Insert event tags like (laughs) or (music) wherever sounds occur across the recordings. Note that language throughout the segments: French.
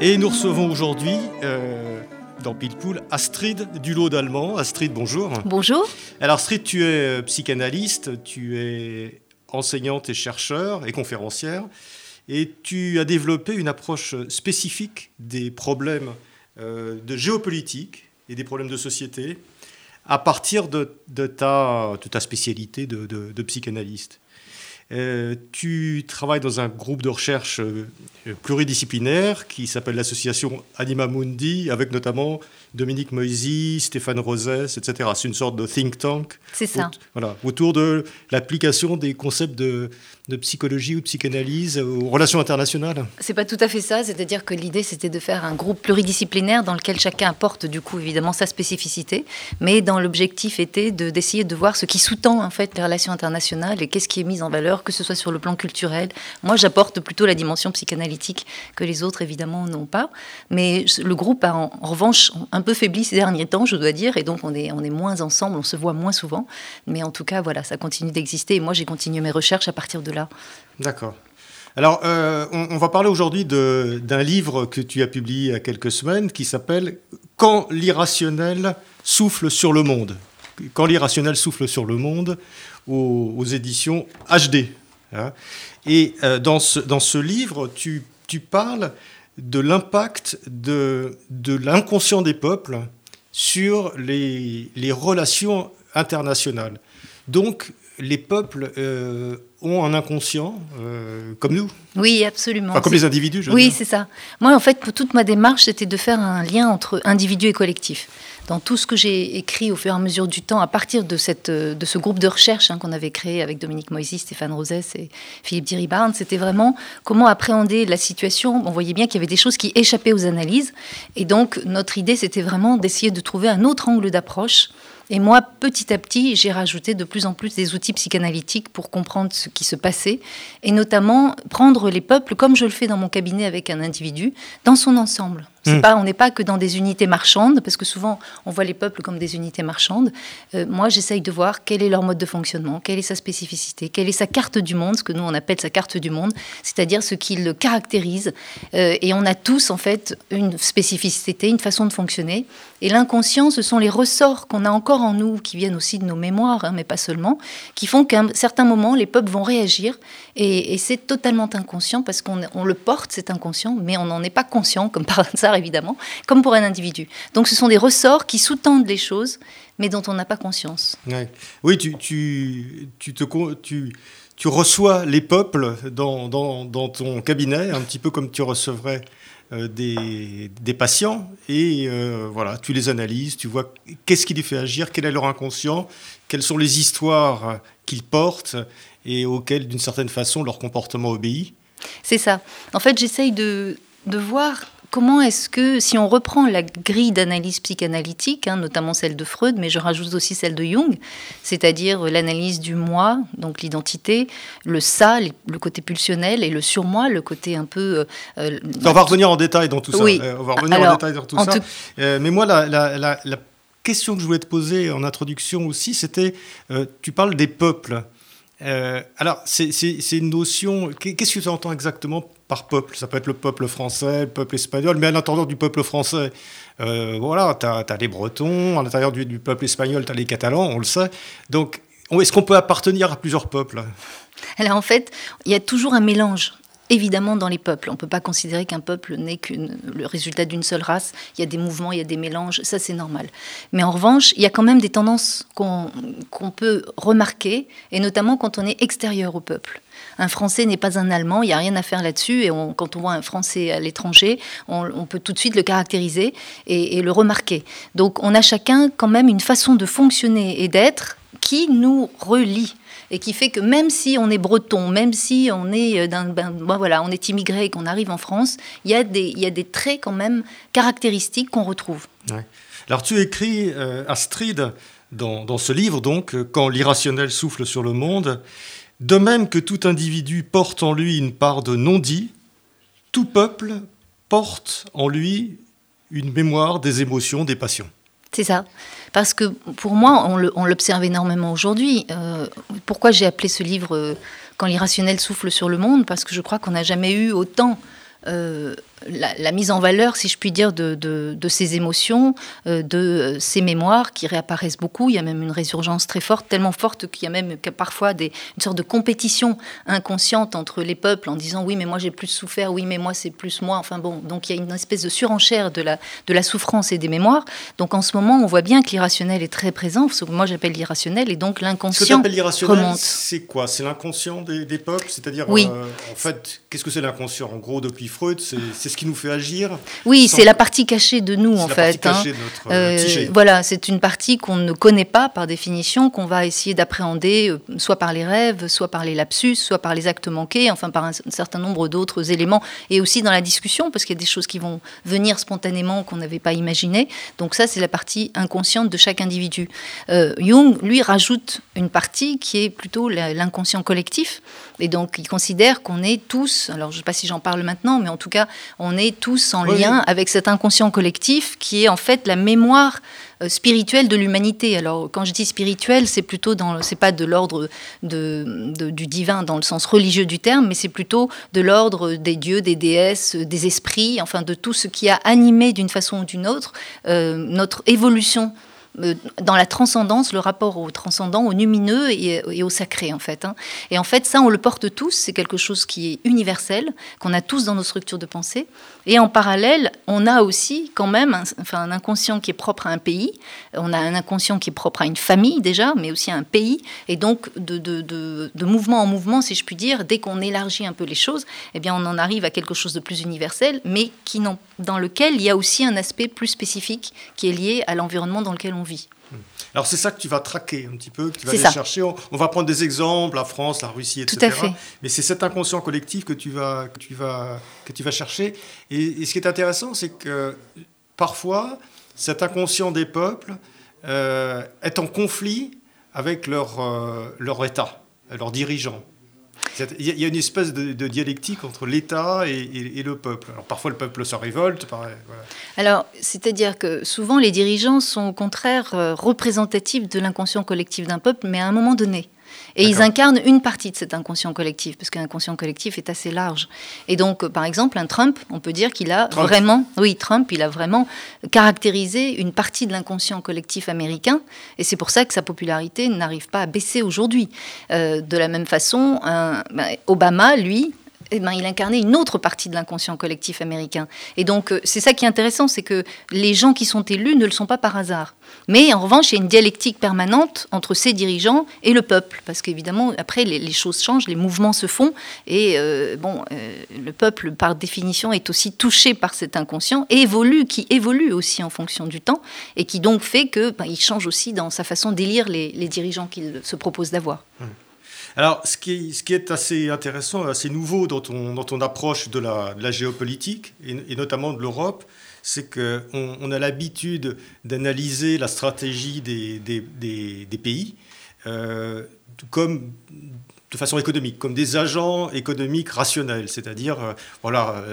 Et nous recevons aujourd'hui euh, dans Pilpoul Astrid Dulot d'Allemand. Astrid, bonjour. Bonjour. Alors Astrid, tu es euh, psychanalyste, tu es enseignante et chercheur et conférencière, et tu as développé une approche spécifique des problèmes euh, de géopolitique et des problèmes de société à partir de, ta, ta, spécialité de psychanalyste. Euh, tu travailles dans un groupe de recherche euh, pluridisciplinaire qui s'appelle l'association Anima Mundi, avec notamment Dominique Moisy, Stéphane Rosès, etc. C'est une sorte de think tank. C'est ça. voilà, autour de l'application des concepts de, de psychologie ou psychanalyse aux relations internationales C'est pas tout à fait ça, c'est-à-dire que l'idée c'était de faire un groupe pluridisciplinaire dans lequel chacun apporte du coup évidemment sa spécificité, mais dans l'objectif était d'essayer de, voir ce qui sous-tend en fait les relations internationales et qu'est-ce qui est mis en valeur, que ce soit sur le plan culturel. Moi j'apporte plutôt la dimension psychanalytique que les autres évidemment n'ont pas, mais le groupe a en, revanche un peu faibli ces derniers temps, je dois dire, et donc on est, on est moins ensemble, on se voit moins souvent, mais en tout cas voilà, ça continue d'exister et moi j'ai continué mes recherches à partir de là D'accord. Alors, euh, on, va parler aujourd'hui d'un livre que tu as publié il y a quelques semaines qui s'appelle Quand l'irrationnel souffle sur le monde. Quand l'irrationnel souffle sur le monde aux, éditions HD. Hein. Et euh, dans, ce, dans ce livre, tu, tu parles de l'impact de, de l'inconscient des peuples sur les, les relations internationales. Donc, les peuples euh, ont un inconscient, euh, comme nous. Oui, absolument. Enfin, comme les individus, je Oui, c'est ça. Moi, en fait, pour toute ma démarche, c'était de faire un lien entre individu et collectif. Dans tout ce que j'ai écrit au fur et à mesure du temps, à partir de, cette, de ce groupe de recherche hein, qu'on avait créé avec Dominique Moisy, Stéphane Rosès et Philippe Diribarne, c'était vraiment comment appréhender la situation. On voyait bien qu'il y avait des choses qui échappaient aux analyses. Et donc, notre idée, c'était vraiment d'essayer de trouver un autre angle d'approche et moi, petit à petit, j'ai rajouté de plus en plus des outils psychanalytiques pour comprendre ce qui se passait, et notamment prendre les peuples, comme je le fais dans mon cabinet avec un individu, dans son ensemble. Pas, on n'est pas que dans des unités marchandes, parce que souvent on voit les peuples comme des unités marchandes. Euh, moi, j'essaye de voir quel est leur mode de fonctionnement, quelle est sa spécificité, quelle est sa carte du monde, ce que nous on appelle sa carte du monde, c'est-à-dire ce qui le caractérise. Euh, et on a tous en fait une spécificité, une façon de fonctionner. Et l'inconscient, ce sont les ressorts qu'on a encore en nous, qui viennent aussi de nos mémoires, hein, mais pas seulement, qui font qu'à un certain moment, les peuples vont réagir. Et, et c'est totalement inconscient parce qu'on on le porte, c'est inconscient, mais on n'en est pas conscient, comme par hasard évidemment, comme pour un individu. Donc ce sont des ressorts qui sous-tendent les choses, mais dont on n'a pas conscience. Oui, tu, tu, tu, te, tu, tu reçois les peuples dans, dans, dans, ton cabinet, un petit peu comme tu recevrais euh, des, des, patients, et euh, voilà, tu les analyses, tu vois qu'est-ce qui les fait agir, quel est leur inconscient, quelles sont les histoires qu'ils portent et auxquelles, d'une certaine façon, leur comportement obéit. C'est ça. En fait, j'essaye de, de voir comment est-ce que, si on reprend la grille d'analyse psychanalytique, hein, notamment celle de Freud, mais je rajoute aussi celle de Jung, c'est-à-dire l'analyse du moi, donc l'identité, le ça, le côté pulsionnel, et le surmoi, le côté un peu... Euh, on va revenir en détail dans tout ça. Oui. Euh, on va revenir en détail dans tout ça. Euh, mais moi, la, question que je voulais te poser en introduction aussi, c'était, tu parles des peuples. Alors, c'est une notion. Qu'est-ce que tu entends exactement par peuple? Ça peut être le peuple français, le peuple espagnol, mais à l'intérieur du peuple français, euh, voilà, tu as, les Bretons, à l'intérieur du, peuple espagnol, tu as les Catalans, on le sait. Donc, est-ce qu'on peut appartenir à plusieurs peuples? Alors en fait, il y a toujours un mélange. Évidemment, dans les peuples, on ne peut pas considérer qu'un peuple n'est que le résultat d'une seule race. Il y a des mouvements, il y a des mélanges, ça c'est normal. Mais en revanche, il y a quand même des tendances qu'on peut remarquer, et notamment quand on est extérieur au peuple un Français n'est pas un Allemand, il n'y a rien à faire là-dessus. Et quand on voit un Français à l'étranger, on, peut tout de suite le caractériser et, le remarquer. Donc on a chacun quand même une façon de fonctionner et d'être qui nous relie et qui fait que même si on est breton, même si on est euh, d'un, ben, voilà, on est immigré et qu'on arrive en France, il y a des, il y a des traits quand même caractéristiques qu'on retrouve. Alors tu écris euh, Astrid dans, dans, ce livre donc euh, quand l'irrationnel souffle sur le monde, de même que tout individu porte en lui une part de non-dit, tout peuple porte en lui une mémoire des émotions, des passions. C'est ça. Parce que pour moi, on l'observe énormément aujourd'hui. Euh, pourquoi j'ai appelé ce livre euh, Quand l'irrationnel souffle sur le monde? Parce que je crois qu'on n'a jamais eu autant euh, la, mise en valeur, si je puis dire, de, de, ces émotions, euh, de ces mémoires qui réapparaissent beaucoup. Il y a même une résurgence très forte, tellement forte qu'il y a même parfois des, une sorte de compétition inconsciente entre les peuples en disant oui, mais moi j'ai plus souffert, oui, mais moi c'est plus moi. Enfin bon, donc il y a une espèce de surenchère de la, de la souffrance et des mémoires. Donc en ce moment, on voit bien que l'irrationnel est très présent, ce que moi j'appelle l'irrationnel, et donc l'inconscient remonte. C'est quoi? C'est l'inconscient des, peuples? C'est-à-dire, oui. Euh, en fait, qu'est-ce que c'est l'inconscient? En gros, depuis Freud, c'est ce qui nous fait agir. Oui, c'est la partie cachée de nous, en fait. Hein. Notre euh, euh, voilà, c'est une partie qu'on ne connaît pas par définition, qu'on va essayer d'appréhender, euh, soit par les rêves, soit par les lapsus, soit par les actes manqués, enfin par un, certain nombre d'autres éléments, et aussi dans la discussion, parce qu'il y a des choses qui vont venir spontanément qu'on n'avait pas imaginé. Donc ça, c'est la partie inconsciente de chaque individu. Jung, lui, rajoute une partie qui est plutôt l'inconscient collectif, et donc il considère qu'on est tous, alors je ne sais pas si j'en parle maintenant, mais en tout cas, on est tous en lien avec cet inconscient collectif qui est en fait la mémoire euh, spirituelle de l'humanité. Alors quand je dis spirituel, c'est plutôt dans, c'est pas de l'ordre de, du divin dans le sens religieux du terme, mais c'est plutôt de l'ordre des dieux, des déesses, des esprits, enfin de tout ce qui a animé d'une façon ou d'une autre euh, notre évolution dans la transcendance, le rapport au transcendant, au lumineux et, au sacré en fait. Hein. Et en fait, ça, on le porte tous, c'est quelque chose qui est universel, qu'on a tous dans nos structures de pensée. Et en parallèle, on a aussi quand même un, enfin, un inconscient qui est propre à un pays, on a un inconscient qui est propre à une famille déjà, mais aussi à un pays. Et donc, de, mouvement en mouvement, si je puis dire, dès qu'on élargit un peu les choses, eh bien, on en arrive à quelque chose de plus universel, mais dans lequel il y a aussi un aspect plus spécifique qui est lié à l'environnement dans lequel on vit. Alors c'est ça que tu vas traquer un petit peu, que tu vas aller chercher. On, va prendre des exemples, la France, la Russie, etc. Tout à fait. Mais c'est cet inconscient collectif que tu vas, que tu vas, que tu vas chercher. Et, ce qui est intéressant, c'est que parfois, cet inconscient des peuples euh, est en conflit avec leur, euh, leur État, leurs dirigeants. Il y a une espèce de, dialectique entre l'État et, le peuple. Alors parfois le peuple se révolte. Alors c'est-à-dire que souvent les dirigeants sont au contraire euh, représentatifs de l'inconscient collectif d'un peuple, mais à un moment donné. Et ils incarnent une partie de cet inconscient collectif, parce qu'un inconscient collectif est assez large. Et donc, par exemple, un Trump, on peut dire qu'il a vraiment, oui, Trump, il a vraiment caractérisé une partie de l'inconscient collectif américain, et c'est pour ça que sa popularité n'arrive pas à baisser aujourd'hui. Euh, de la même façon, un, ben, Obama, lui, eh ben, il incarnait une autre partie de l'inconscient collectif américain. Et donc, euh, c'est ça qui est intéressant, c'est que les gens qui sont élus ne le sont pas par hasard. Mais en revanche, il y a une dialectique permanente entre ces dirigeants et le peuple, parce qu'évidemment, après, les, choses changent, les mouvements se font, et euh, bon, euh, le peuple, par définition, est aussi touché par cet inconscient, évolue, qui évolue aussi en fonction du temps, et qui donc fait que ben, il change aussi dans sa façon d'élire les, dirigeants qu'il se propose d'avoir. Mmh. Alors, ce qui, est, assez intéressant, assez nouveau dans ton, approche de la, géopolitique, et, notamment de l'Europe, c'est qu'on on a l'habitude d'analyser la stratégie des, pays euh, comme de façon économique, comme des agents économiques rationnels. C'est-à-dire, euh, voilà,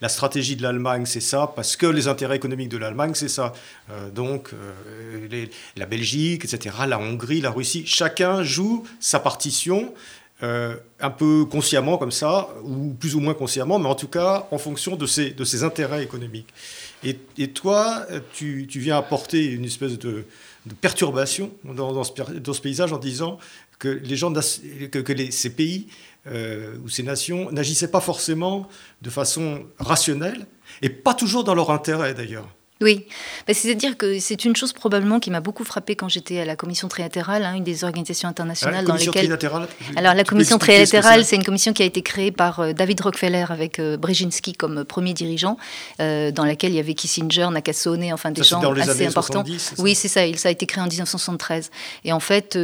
la stratégie de l'Allemagne, c'est ça, parce que les intérêts économiques de l'Allemagne, c'est ça. Euh, donc, euh, la Belgique, etc., la Hongrie, la Russie, chacun joue sa partition. un peu consciemment comme ça, ou plus ou moins consciemment, mais en tout cas en fonction de ses, intérêts économiques. Et, toi, tu, viens apporter une espèce de, perturbation dans, ce, paysage en disant que, les gens, que, ces pays euh, ou ces nations n'agissaient pas forcément de façon rationnelle, et pas toujours dans leur intérêt d'ailleurs. Oui, bah, c'est-à-dire que c'est une chose probablement qui m'a beaucoup frappé quand j'étais à la commission trilatérale, hein, une des organisations internationales dans lesquelles. Trilatérale, Alors la commission trilatérale, c'est une commission qui a été créée par euh, David Rockefeller avec euh, Brzezinski comme premier dirigeant, euh, dans laquelle il y avait Kissinger, Nakasone, enfin des gens assez importants. oui, c'est ça. Il, ça a été créé en 1973. Et en fait,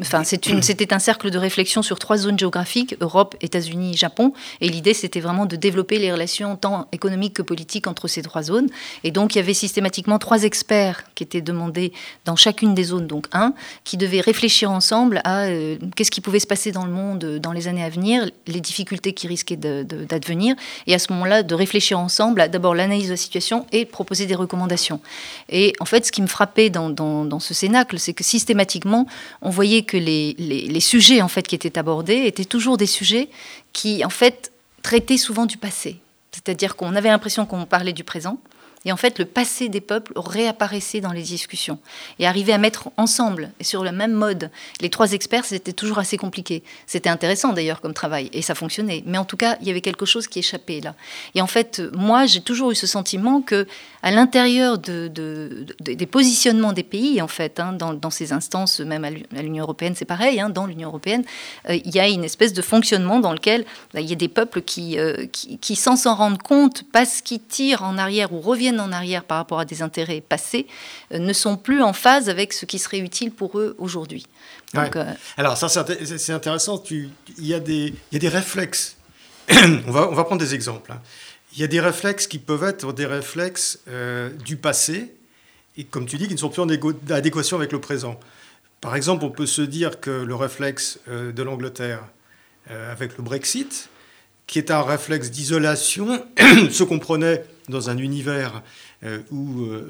enfin, c'était un cercle de réflexion sur trois zones géographiques Europe, États-Unis, Japon. Et l'idée, c'était vraiment de développer les relations tant économiques que politiques entre ces trois zones. Et donc, il y avait systématiquement trois experts qui étaient demandés dans chacune des zones, donc un, qui devaient réfléchir ensemble à euh, qu'est-ce qui pouvait se passer dans le monde euh, dans les années à venir, les difficultés qui risquaient d'advenir, et à ce moment-là, de réfléchir ensemble à d'abord l'analyse de la situation et proposer des recommandations. Et en fait, ce qui me frappait dans, dans, ce cénacle, c'est que systématiquement, on voyait que les, les, les sujets en fait qui étaient abordés étaient toujours des sujets qui, en fait, traitaient souvent du passé. C'est-à-dire qu'on avait l'impression qu'on parlait du présent, et en fait, le passé des peuples réapparaissait dans les discussions. Et arriver à mettre ensemble, et sur le même mode, les trois experts, c'était toujours assez compliqué. C'était intéressant d'ailleurs comme travail, et ça fonctionnait. Mais en tout cas, il y avait quelque chose qui échappait là. Et en fait, moi, j'ai toujours eu ce sentiment que, à l'intérieur de, des positionnements des pays, en fait, hein, dans, ces instances, même à l'Union européenne, c'est pareil, hein, dans l'Union européenne, euh, il y a une espèce de fonctionnement dans lequel bah, il y a des peuples qui, euh, qui, qui sans s'en rendre compte, parce qu'ils tirent en arrière ou reviennent en arrière par rapport à des intérêts passés euh, ne sont plus en phase avec ce qui serait utile pour eux aujourd'hui. Euh, Alors ça c'est intéressant, il y, a des, y a des réflexes. (clears throat) on, va, on va prendre des exemples. Hein. Il y a des réflexes qui peuvent être des réflexes euh, du passé, et comme tu dis, qui ne sont plus en adéquation avec le présent. Par exemple, on peut se dire que le réflexe de l'Angleterre avec le Brexit, qui est un réflexe d'isolation, (clears throat) se comprenait dans un univers euh, où euh,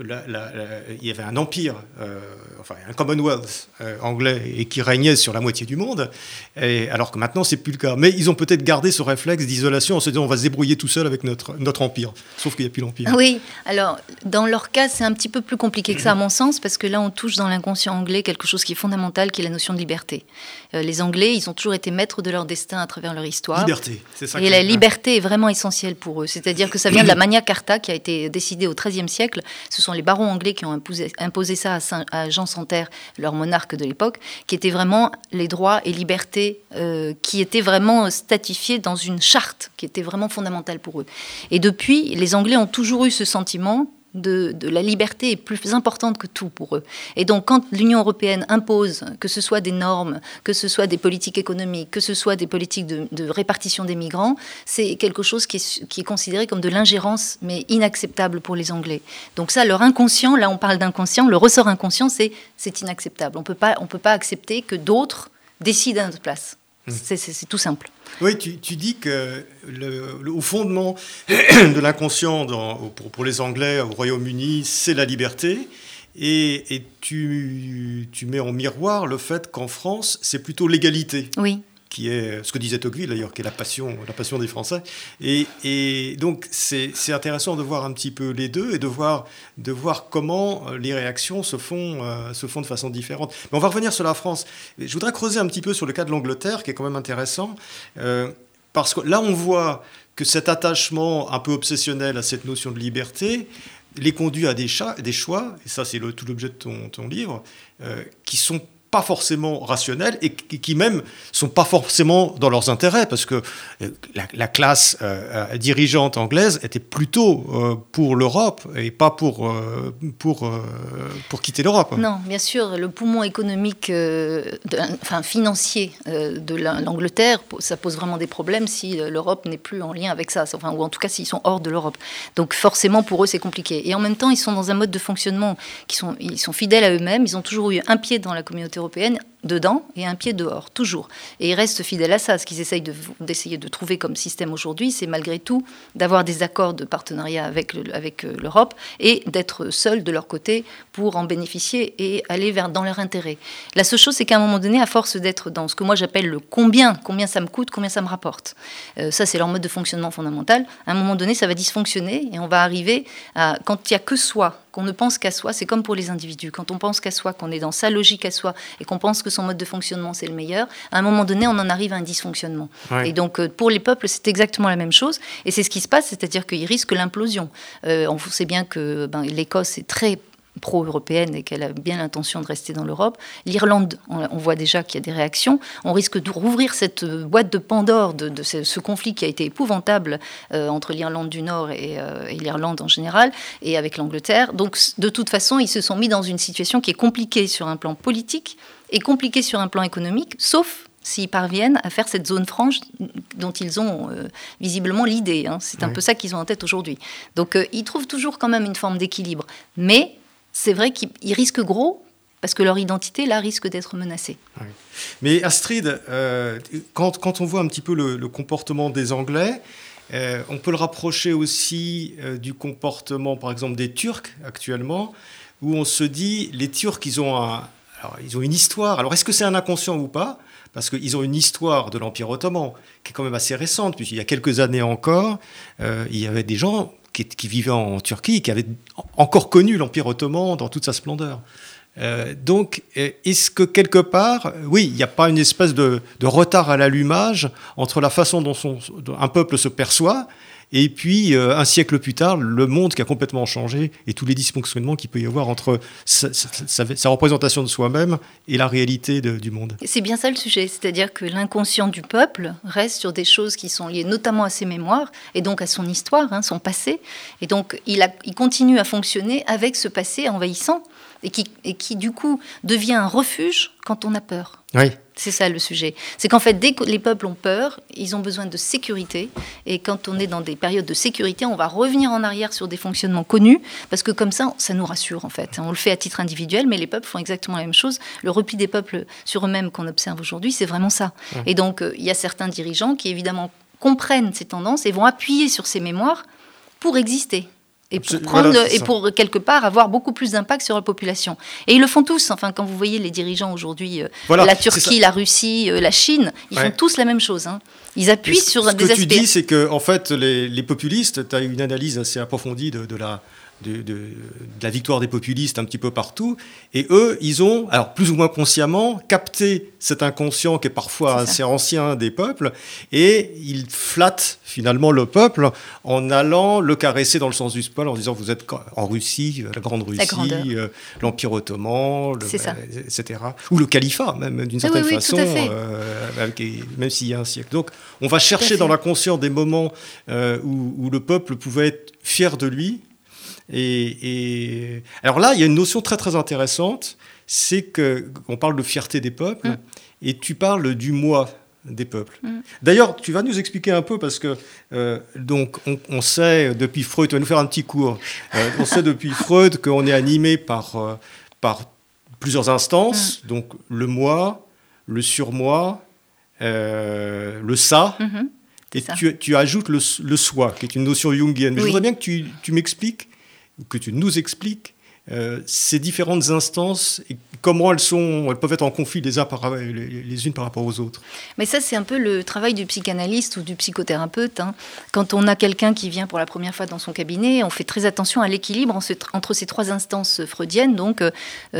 il y avait un empire, euh, enfin un Commonwealth anglais, et qui régnait sur la moitié du monde, et, alors que maintenant c'est plus le cas. Mais ils ont peut-être gardé ce réflexe d'isolation en se disant on va se débrouiller tout seul avec notre, notre empire, sauf qu'il n'y a plus l'empire. Oui, alors dans leur cas c'est un petit peu plus compliqué que ça à mon sens, parce que là on touche dans l'inconscient anglais quelque chose qui est fondamental, qui est la notion de liberté. Les Anglais, ils ont toujours été maîtres de leur destin à travers leur histoire. Liberté, c'est ça. Et la liberté est vraiment essentielle pour eux, c'est-à-dire que ça vient de la Magna Carta qui a été décidée au XIIIe siècle. Ce sont les barons anglais qui ont imposé, ça à, Jean Santerre, leur monarque de l'époque, qui étaient vraiment les droits et libertés euh, qui étaient vraiment statifiés dans une charte qui était vraiment fondamentale pour eux. Et depuis, les Anglais ont toujours eu ce sentiment de, la liberté est plus importante que tout pour eux. Et donc quand l'Union européenne impose, que ce soit des normes, que ce soit des politiques économiques, que ce soit des politiques de, répartition des migrants, c'est quelque chose qui est, qui est, considéré comme de l'ingérence, mais inacceptable pour les Anglais. Donc ça, leur inconscient, là on parle d'inconscient, le ressort inconscient, c'est inacceptable. On peut pas, on peut pas accepter que d'autres décident à notre place. Mmh. C'est tout simple. Oui, tu, dis que le, au fondement (clears throat) de l'inconscient pour, pour, les Anglais au Royaume-Uni, c'est la liberté. Et, et tu, tu, mets en miroir le fait qu'en France, c'est plutôt l'égalité. Oui qui est ce que disait Tocqueville d'ailleurs, qui est la passion, la passion des Français. Et, donc c'est intéressant de voir un petit peu les deux et de voir, de voir comment euh, les réactions se font, euh, se font de façon différente. Mais on va revenir sur la France. Je voudrais creuser un petit peu sur le cas de l'Angleterre, qui est quand même intéressant, euh, parce que là on voit que cet attachement un peu obsessionnel à cette notion de liberté les conduit à des, choix, et ça c'est tout l'objet de ton livre, qui sont pas forcément rationnels et qui même sont pas forcément dans leurs intérêts parce que euh, la, classe euh, euh, dirigeante anglaise était plutôt pour l'Europe et pas pour, pour, pour quitter l'Europe. Non, bien sûr, le poumon économique, enfin financier de l'Angleterre, ça pose vraiment des problèmes si l'Europe n'est plus en lien avec ça, enfin, ou en tout cas s'ils sont hors de l'Europe. Donc forcément pour eux c'est compliqué. Et en même temps ils sont dans un mode de fonctionnement qui sont, ils sont fidèles à eux-mêmes, ils ont toujours eu un pied dans la communauté européenne dedans et un pied dehors, toujours. Et ils restent fidèles à ça. Ce qu'ils essayent d'essayer de, trouver comme système aujourd'hui, c'est malgré tout d'avoir des accords de partenariat avec, avec euh, l'Europe et d'être seuls de leur côté pour en bénéficier et aller vers dans leur intérêt. La seule chose, c'est qu'à un moment donné, à force d'être dans ce que moi j'appelle le combien, combien ça me coûte, combien ça me rapporte, euh, ça c'est leur mode de fonctionnement fondamental, à un moment donné, ça va dysfonctionner et on va arriver à, quand il n'y a que soi qu'on ne pense qu'à soi, c'est comme pour les individus. Quand on pense qu'à soi, qu'on est dans sa logique à soi et qu'on pense que son mode de fonctionnement c'est le meilleur, à un moment donné, on en arrive à un dysfonctionnement. Et donc, euh, pour les peuples, c'est exactement la même chose. Et c'est ce qui se passe, c'est-à-dire qu'ils risquent l'implosion. Euh, on sait bien que ben, l'Écosse est très pro-européenne et qu'elle a bien l'intention de rester dans l'Europe. L'Irlande, on, voit déjà qu'il y a des réactions. On risque de rouvrir cette boîte de Pandore de, ce, conflit qui a été épouvantable euh, entre l'Irlande du Nord euh, et, l'Irlande en général, et avec l'Angleterre. Donc, de toute façon, ils se sont mis dans une situation qui est compliquée sur un plan politique et compliquée sur un plan économique, sauf s'ils parviennent à faire cette zone franche dont ils ont euh, visiblement l'idée. Hein. C'est un peu ça qu'ils ont en tête aujourd'hui. Donc ils trouvent toujours quand même une forme d'équilibre. Mais c'est vrai qu'ils risquent gros parce que leur identité, là, risque d'être menacée. Mais Astrid, euh, quand, on voit un petit peu le, comportement des Anglais, euh, on peut le rapprocher aussi euh, du comportement, par exemple, des Turcs actuellement, où on se dit, les Turcs, ils ont, ils ont une histoire. Alors, est-ce que c'est un inconscient ou pas? Parce qu'ils ont une histoire de l'Empire ottoman qui est quand même assez récente, puisqu'il y a quelques années encore, il y avait des gens qui, vivait en Turquie, qui avait encore connu l'Empire ottoman dans toute sa splendeur. Euh, donc, est-ce que quelque part, euh, oui, il n'y a pas une espèce de, retard à l'allumage entre la façon dont un peuple se perçoit et puis, euh, un siècle plus tard, le monde qui a complètement changé et tous les dysfonctionnements qu'il peut y avoir entre sa, représentation de soi-même et la réalité du monde. C'est bien ça le sujet, c'est-à-dire que l'inconscient du peuple reste sur des choses qui sont liées notamment à ses mémoires et donc à son histoire, hein, son passé. Et donc, il, continue à fonctionner avec ce passé envahissant et qui, et qui du coup devient un refuge quand on a peur. Oui. C'est ça le sujet. C'est qu'en fait, dès que les peuples ont peur, ils ont besoin de sécurité. Et quand on est dans des périodes de sécurité, on va revenir en arrière sur des fonctionnements connus, parce que comme ça, ça nous rassure en fait. On le fait à titre individuel, mais les peuples font exactement la même chose. Le repli des peuples sur eux-mêmes qu'on observe aujourd'hui, c'est vraiment ça. Et donc, euh, il y a certains dirigeants qui évidemment comprennent ces tendances et vont appuyer sur ces mémoires pour exister et pour, prendre, et pour quelque part avoir beaucoup plus d'impact sur la population. Et ils le font tous. Enfin, quand vous voyez les dirigeants aujourd'hui, euh, la Turquie, la Russie, euh, la Chine, ils font tous la même chose. Hein. Ils appuient sur des aspects. Ce que tu dis, c'est que en fait, les, populistes, tu as une analyse assez approfondie de, de la de, la victoire des populistes un petit peu partout. Et eux, ils ont, alors plus ou moins consciemment, capté cet inconscient qui est parfois assez ancien des peuples, et ils flattent finalement le peuple en allant le caresser dans le sens du poil, en disant vous êtes en Russie, la Grande Russie, euh, l'Empire ottoman, etc. Ou le califat, même d'une certaine façon, euh, même s'il y a un siècle. Donc on va chercher dans l'inconscient des moments euh, où, où le peuple pouvait être fier de lui, et, alors là, il y a une notion très très intéressante, c'est que on parle de fierté des peuples, mm. et tu parles du moi des peuples. Mm. D'ailleurs, tu vas nous expliquer un peu parce que euh, donc on, sait depuis Freud, tu vas nous faire un petit cours. Euh, on sait depuis (laughs) Freud qu'on est animé par euh, par plusieurs instances, mm. donc le moi, le surmoi, le ça. Mm-hmm. Et tu, tu, ajoutes le, le, soi, qui est une notion jungienne. Mais je voudrais bien que tu, tu m'expliques que tu nous expliques euh, ces différentes instances et comment elles, sont, elles peuvent être en conflit les, uns par, les, unes par rapport aux autres. Mais ça, c'est un peu le travail du psychanalyste ou du psychothérapeute. Hein. Quand on a quelqu'un qui vient pour la première fois dans son cabinet, on fait très attention à l'équilibre entre ces trois instances freudiennes, donc euh,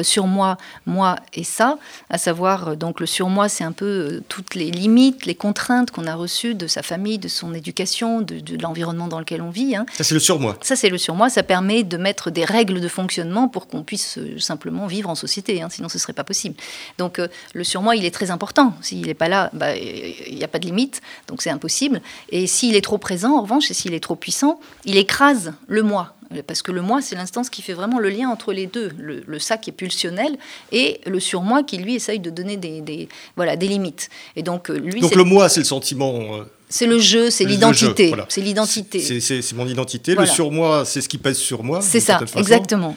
sur moi, moi et ça, à savoir, euh, donc le sur moi, c'est un peu toutes les limites, les contraintes qu'on a reçues de sa famille, de son éducation, de, l'environnement dans lequel on vit. Hein. Ça, c'est le sur moi. Ça, c'est le sur moi. Ça permet de mettre des règles de fonctionnement pour qu'on puisse simplement vivre en société. Hein sinon ce ne serait pas possible. Donc euh, le surmoi, il est très important. S'il n'est pas là, bah, il n'y a pas de limite, donc c'est impossible. Et s'il est trop présent, en revanche, et s'il est trop puissant, il écrase le moi. Parce que le moi, c'est l'instance qui fait vraiment le lien entre les deux. Le, le ça qui est pulsionnel et le surmoi qui, lui, essaye de donner des, voilà, des limites. Et donc, euh, lui, donc le moi, c'est le sentiment euh, c'est le jeu, c'est l'identité. C'est l'identité. C'est mon identité. Le surmoi, c'est ce qui pèse sur moi. C'est ça, exactement.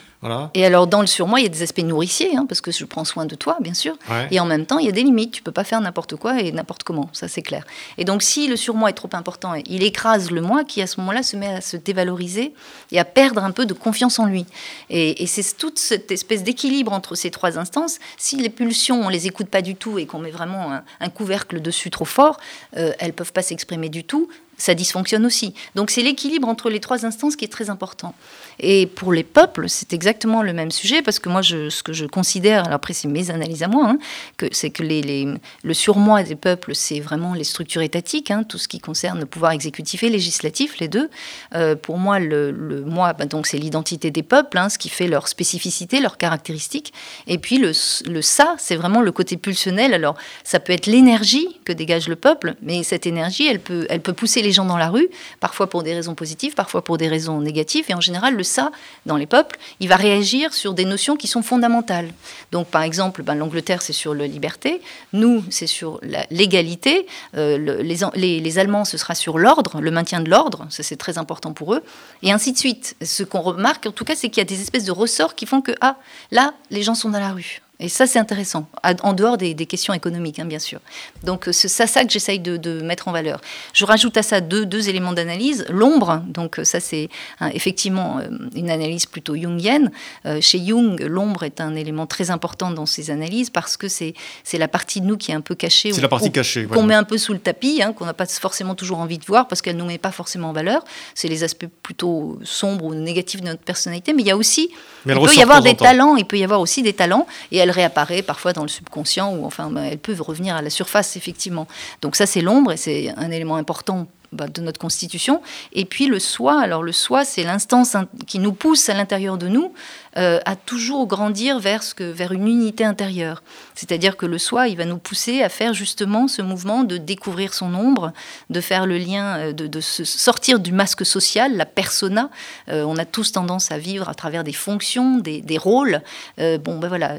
Et alors, dans le surmoi, il y a des aspects nourriciers, hein, parce que je prends soin de toi, bien sûr. Et en même temps, il y a des limites. Tu peux pas faire n'importe quoi et n'importe comment. Ça, c'est clair. Et donc, si le surmoi est trop important, il écrase le moi qui, à ce moment-là, se met à se dévaloriser et à perdre un peu de confiance en lui. Et, c'est toute cette espèce d'équilibre entre ces trois instances. Si les pulsions, on les écoute pas du tout et qu'on met vraiment un, couvercle dessus trop fort, euh, elles peuvent pas s'exprimer du tout ça dysfonctionne aussi. Donc c'est l'équilibre entre les trois instances qui est très important. Et pour les peuples, c'est exactement le même sujet, parce que moi, ce que je considère, alors après c'est mes analyses à moi, hein, que c'est que le surmoi des peuples, c'est vraiment les structures étatiques, hein, tout ce qui concerne le pouvoir exécutif et législatif, les deux. Euh, pour moi, le, moi, bah, donc c'est l'identité des peuples, hein, ce qui fait leur spécificité, leurs caractéristiques. Et puis le, le ça, c'est vraiment le côté pulsionnel. Alors ça peut être l'énergie que dégage le peuple, mais cette énergie, elle peut, elle peut pousser les gens dans la rue, parfois pour des raisons positives, parfois pour des raisons négatives. Et en général, le ça, dans les peuples, il va réagir sur des notions qui sont fondamentales. Donc, par exemple, ben, l'Angleterre, c'est sur la liberté. Nous, c'est sur l'égalité. Euh, les, les, Allemands, ce sera sur l'ordre, le maintien de l'ordre. Ça, c'est très important pour eux. Et ainsi de suite. Ce qu'on remarque, en tout cas, c'est qu'il y a des espèces de ressorts qui font que, ah, là, les gens sont dans la rue. Et ça, c'est intéressant, en dehors des, questions économiques, hein, bien sûr. Donc, c'est ça, que j'essaye de, mettre en valeur. Je rajoute à ça deux, deux éléments d'analyse. L'ombre, donc ça, c'est effectivement euh, une analyse plutôt jungienne. Euh, chez Jung, l'ombre est un élément très important dans ses analyses parce que c'est la partie de nous qui est un peu cachée. C'est la partie cachée. Qu'on met un peu sous le tapis, hein, qu'on n'a pas forcément toujours envie de voir parce qu'elle ne nous met pas forcément en valeur. C'est les aspects plutôt sombres ou négatifs de notre personnalité. Mais il y a aussi, il peut y avoir des talents, il peut y avoir aussi des talents. Et elle réapparaît parfois dans le subconscient ou enfin bah, elles peuvent revenir à la surface effectivement. Donc ça c'est l'ombre et c'est un élément important bah, de notre constitution. Et puis le soi, alors le soi, c'est l'instance qui nous pousse à l'intérieur de nous euh, à toujours grandir vers, ce vers une unité intérieure. C'est-à-dire que le soi, il va nous pousser à faire justement ce mouvement de découvrir son ombre, de faire le lien, euh, de, se sortir du masque social, la persona. Euh, on a tous tendance à vivre à travers des fonctions, des, des rôles. bon, ben voilà,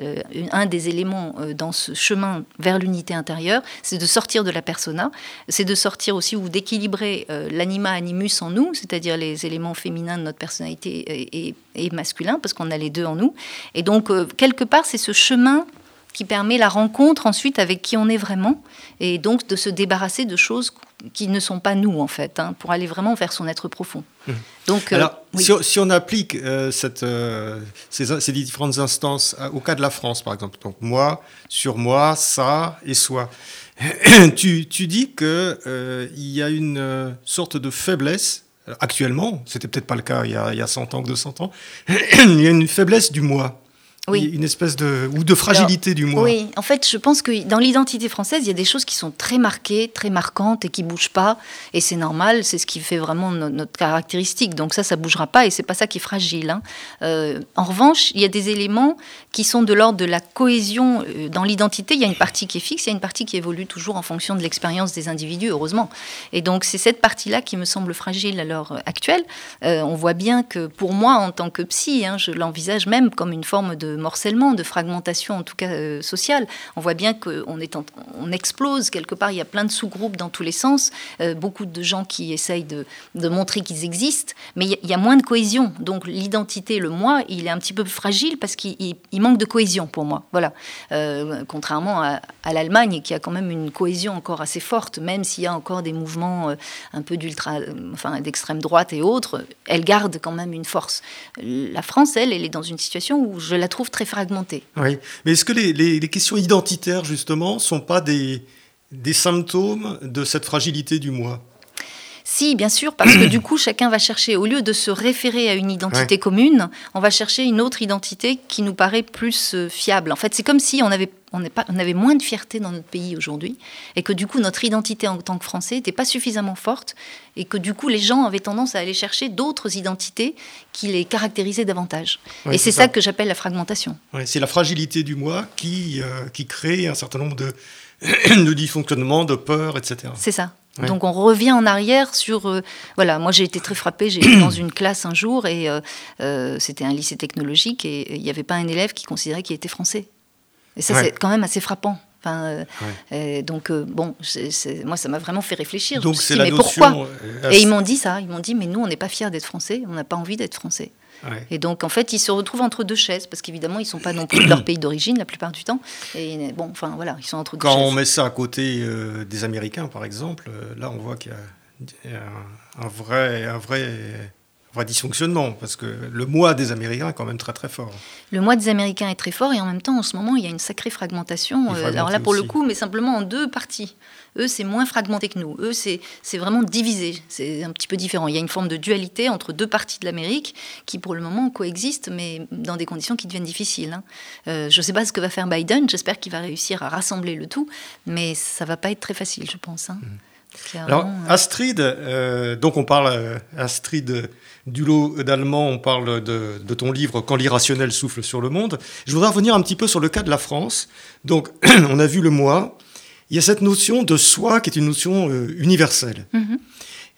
un des éléments dans ce chemin vers l'unité intérieure, c'est de sortir de la persona, c'est de sortir aussi ou d'équilibrer l'anima animus en nous, c'est-à-dire les éléments féminins de notre personnalité et, et masculins, parce qu'on a les deux en nous. Et donc, euh, quelque part, c'est ce chemin qui permet la rencontre ensuite avec qui on est vraiment, et donc de se débarrasser de choses qui ne sont pas nous, en fait, hein, pour aller vraiment vers son être profond. Mmh. Donc, euh, Alors, si, on, applique euh, cette, ces, ces, différentes instances au cas de la France, par exemple, donc moi, sur moi, ça et soi, (clears throat) tu, tu, dis qu'il il y a une sorte de faiblesse actuellement, c'était peut-être pas le cas il y, a, il y a 100 ans ou 200 ans, (clears throat) il y a une faiblesse du moi oui. une espèce de ou de fragilité du moi. Oui, en fait, je pense que dans l'identité française, il y a des choses qui sont très marquées, très marquantes et qui bougent pas. Et c'est normal, c'est ce qui fait vraiment notre, caractéristique. Donc ça, ça bougera pas et c'est pas ça qui est fragile. Hein. Euh, en revanche, il y a des éléments qui sont de l'ordre de la cohésion euh, dans l'identité. Il y a une partie qui est fixe, il y a une partie qui évolue toujours en fonction de l'expérience des individus, heureusement. Et donc c'est cette partie-là qui me semble fragile à l'heure actuelle. Euh, on voit bien que pour moi, en tant que psy, hein, je l'envisage même comme une forme de morcellement, de fragmentation en tout cas euh, sociale. On voit bien qu'on explose quelque part, il y a plein de sous-groupes dans tous les sens, euh, beaucoup de gens qui essayent de, montrer qu'ils existent, mais il y, a moins de cohésion. Donc l'identité, le moi, il est un petit peu fragile parce qu'il manque de cohésion pour moi. Voilà. Euh, contrairement à, l'Allemagne qui a quand même une cohésion encore assez forte, même s'il y a encore des mouvements un peu d'extrême droite et autres, elle garde quand même une force. La France, elle, elle est dans une situation où je la trouve très fragmenté. Oui, mais est-ce que les, questions identitaires, justement, sont pas des, des symptômes de cette fragilité du moi? Si, bien sûr, parce que (clears throat) du coup, chacun va chercher, au lieu de se référer à une identité commune, on va chercher une autre identité qui nous paraît plus euh, fiable. En fait, c'est comme si on avait, on, pas, on avait moins de fierté dans notre pays aujourd'hui, et que du coup, notre identité en tant que Français n'était pas suffisamment forte, et que du coup, les gens avaient tendance à aller chercher d'autres identités qui les caractérisaient davantage. et c'est ça. que j'appelle la fragmentation. c'est la fragilité du moi qui, euh, qui crée un certain nombre de, (clears throat) de dysfonctionnements, de peurs, etc. C'est ça. Donc on revient en arrière sur... Euh, voilà, moi j'ai été très frappée, j'ai été dans une (clears throat) classe un jour et euh, euh, c'était un lycée technologique et il n'y avait pas un élève qui considérait qu'il était français. Et ça c'est quand même assez frappant. Enfin, donc bon, moi ça m'a vraiment fait réfléchir. Donc c'est la mais pourquoi? Et ils m'ont dit ça, ils m'ont dit mais nous on n'est pas fiers d'être français, on n'a pas envie d'être français. Et donc, en fait, ils se retrouvent entre deux chaises, parce qu'évidemment, ils ne sont pas non plus de leur pays d'origine la plupart du temps. Et bon, enfin, voilà, ils sont entre deux Quand on met ça à côté euh, des Américains, par exemple, euh, là, on voit qu'il y a un, vrai, un vrai vrai dysfonctionnement, parce que le moi des Américains est quand même très très fort. Le moi des Américains est très fort, et en même temps, en ce moment, il y a une sacrée fragmentation. Euh, alors là, pour le coup, mais simplement en deux parties. Eux, c'est moins fragmenté que nous. Eux, c'est vraiment divisé. C'est un petit peu différent. Il y a une forme de dualité entre deux parties de l'Amérique qui, pour le moment, coexistent, mais dans des conditions qui deviennent difficiles. Hein. Euh, je ne sais pas ce que va faire Biden. J'espère qu'il va réussir à rassembler le tout, mais ça va pas être très facile, je pense. Hein. Mmh. Alors, Astrid, donc on parle, Astrid du lot d'allemand, on parle de, ton livre Quand l'irrationnel souffle sur le monde. Je voudrais revenir un petit peu sur le cas de la France. Donc, (clears throat) on a vu le moi. Il y a cette notion de soi qui est une notion euh, universelle. Mhm.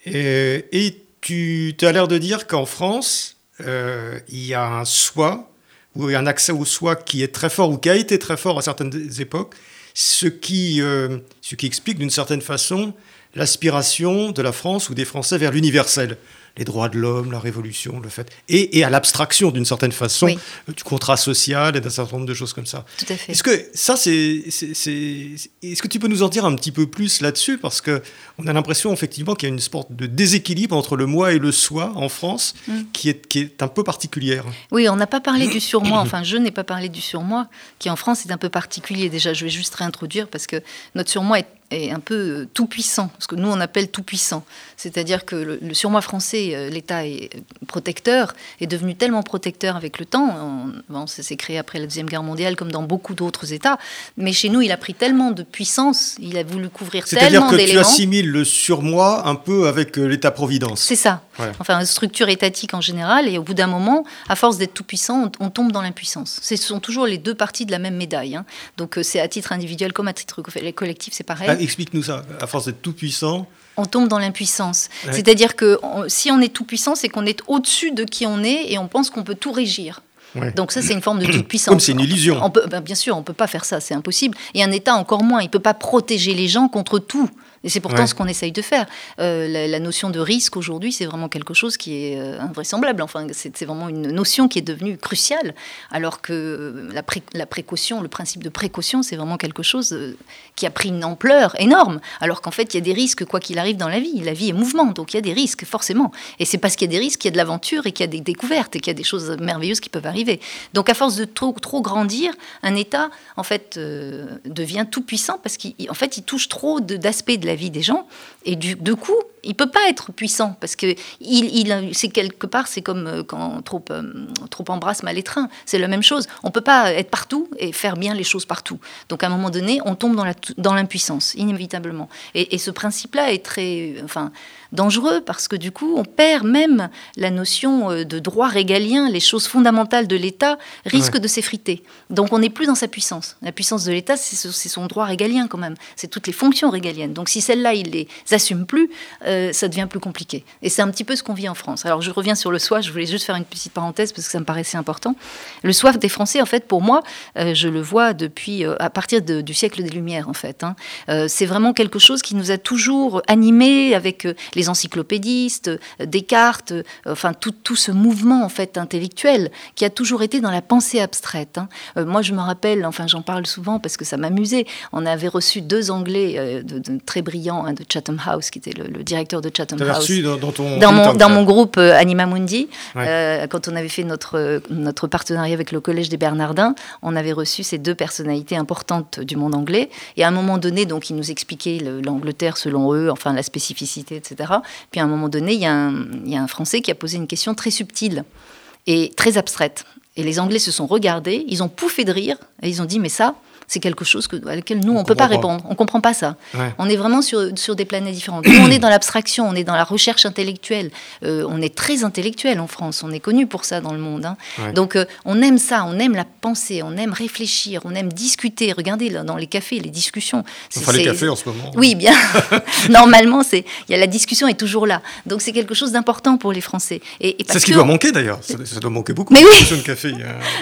Et, tu as l'air de dire qu'en France, euh, il y a un soi, ou un accès au soi qui est très fort, ou qui a été très fort à certaines époques, ce qui, euh, ce qui explique d'une certaine façon l'aspiration de la France ou des Français vers l'universel les droits de l'homme, la révolution, le fait, et, à l'abstraction d'une certaine façon du contrat social et d'un certain nombre de choses comme ça. Tout à fait. Est-ce que ça, c'est, est-ce que tu peux nous en dire un petit peu plus là-dessus? Parce que on a l'impression effectivement qu'il y a une sorte de déséquilibre entre le moi et le soi en France mm. qui est qui est un peu particulière. Oui, on n'a pas parlé du surmoi. Enfin, je n'ai pas parlé du surmoi qui en France est un peu particulier. Déjà, je vais juste réintroduire parce que notre surmoi est est un peu euh, tout puissant, ce que nous on appelle tout puissant. C'est-à-dire que le, surmoi français, euh, l'État est protecteur, est devenu tellement protecteur avec le temps. bon, ça s'est créé après la deuxième guerre mondiale, comme dans beaucoup d'autres États. Mais chez nous, il a pris tellement de puissance, il a voulu couvrir tellement d'éléments. C'est-à-dire que tu assimiles le surmoi un peu avec euh, l'État-providence. C'est ça. Enfin, une structure étatique en général. Et au bout d'un moment, à force d'être tout puissant, on, tombe dans l'impuissance. Ce sont toujours les deux parties de la même médaille. Hein. Donc c'est à titre individuel comme à titre collectif, c'est pareil. Explique-nous ça. À force d'être tout puissant. On tombe dans l'impuissance. C'est-à-dire que si on est tout puissant, c'est qu'on est au-dessus de qui on est et on pense qu'on peut tout régir. Donc ça, c'est une forme de toute (coughs) puissance. Comme c'est une illusion. On peut, ben, bien sûr, on ne peut pas faire ça, c'est impossible. Et un État encore moins, il ne peut pas protéger les gens contre tout. Et c'est pourtant ce qu'on essaye de faire. Euh, la, notion de risque aujourd'hui, c'est vraiment quelque chose qui est euh, invraisemblable. Enfin, c'est vraiment une notion qui est devenue cruciale, alors que euh, la, la précaution, le principe de précaution, c'est vraiment quelque chose qui a pris une ampleur énorme. Alors qu'en fait, il y a des risques, quoi qu'il arrive dans la vie. La vie est mouvement, donc il y a des risques, forcément. Et c'est parce qu'il y a des risques qu'il y a de l'aventure et qu'il y a des découvertes et qu'il y a des choses merveilleuses qui peuvent arriver. Donc, à force de trop, trop grandir, un État, en fait, devient tout puissant parce qu'en fait, il touche trop d'aspects de la vie des gens. Et du, coup, il peut pas être puissant parce que il, c'est quelque part, c'est comme euh, quand trop, euh, trop embrasse mal étreint. C'est la même chose. On peut pas être partout et faire bien les choses partout. Donc à un moment donné, on tombe dans la dans l'impuissance inévitablement. Et, et ce principe-là est très, enfin, dangereux parce que du coup, on perd même la notion euh, de droit régalien, les choses fondamentales de l'État risquent de s'effriter. Donc on n'est plus dans sa puissance. La puissance de l'État, c'est son droit régalien quand même, c'est toutes les fonctions régaliennes. Donc si celles-là, il les assume plus, euh, ça devient plus compliqué. Et c'est un petit peu ce qu'on vit en France. Alors je reviens sur le soif, je voulais juste faire une petite parenthèse parce que ça me paraissait important. Le soif des Français, en fait, pour moi, euh, je le vois depuis, à partir du siècle des Lumières, en fait. Hein. c'est vraiment quelque chose qui nous a toujours animés avec les encyclopédistes, euh, Descartes, euh, enfin tout, tout, ce mouvement en fait intellectuel qui a toujours été dans la pensée abstraite. Hein. Euh, moi, je me rappelle, enfin j'en parle souvent parce que ça m'amusait. On avait reçu deux Anglais de, très brillants hein, de Chatham House, qui était le, directeur de Chatham House. Reçu dans, ton dans mon, dans mon groupe Anima Mundi, quand on avait fait notre notre partenariat avec le Collège des Bernardins, on avait reçu ces deux personnalités importantes du monde anglais. Et à un moment donné, donc, ils nous expliquaient l'Angleterre selon eux, enfin la spécificité, etc. Puis à un moment donné, il y, a un, Français qui a posé une question très subtile et très abstraite. Et les Anglais se sont regardés, ils ont pouffé de rire, et ils ont dit, mais ça, c'est quelque chose que, à laquelle nous, on ne peut pas, répondre. On ne comprend pas ça. On est vraiment sur, sur des planètes différentes. Nous, on est dans l'abstraction, on est dans la recherche intellectuelle. Euh, on est très intellectuel en France. On est connu pour ça dans le monde. Hein. Donc, euh, on aime ça. On aime la pensée. On aime réfléchir. On aime discuter. Regardez, là, dans les cafés, les discussions. Enfin, les cafés en ce moment. Oui, bien. (laughs) Normalement, c'est, y a, la discussion est toujours là. Donc, c'est quelque chose d'important pour les Français. Et, c'est ce qui doit manquer d'ailleurs. Ça, doit manquer beaucoup. Mais oui. De café.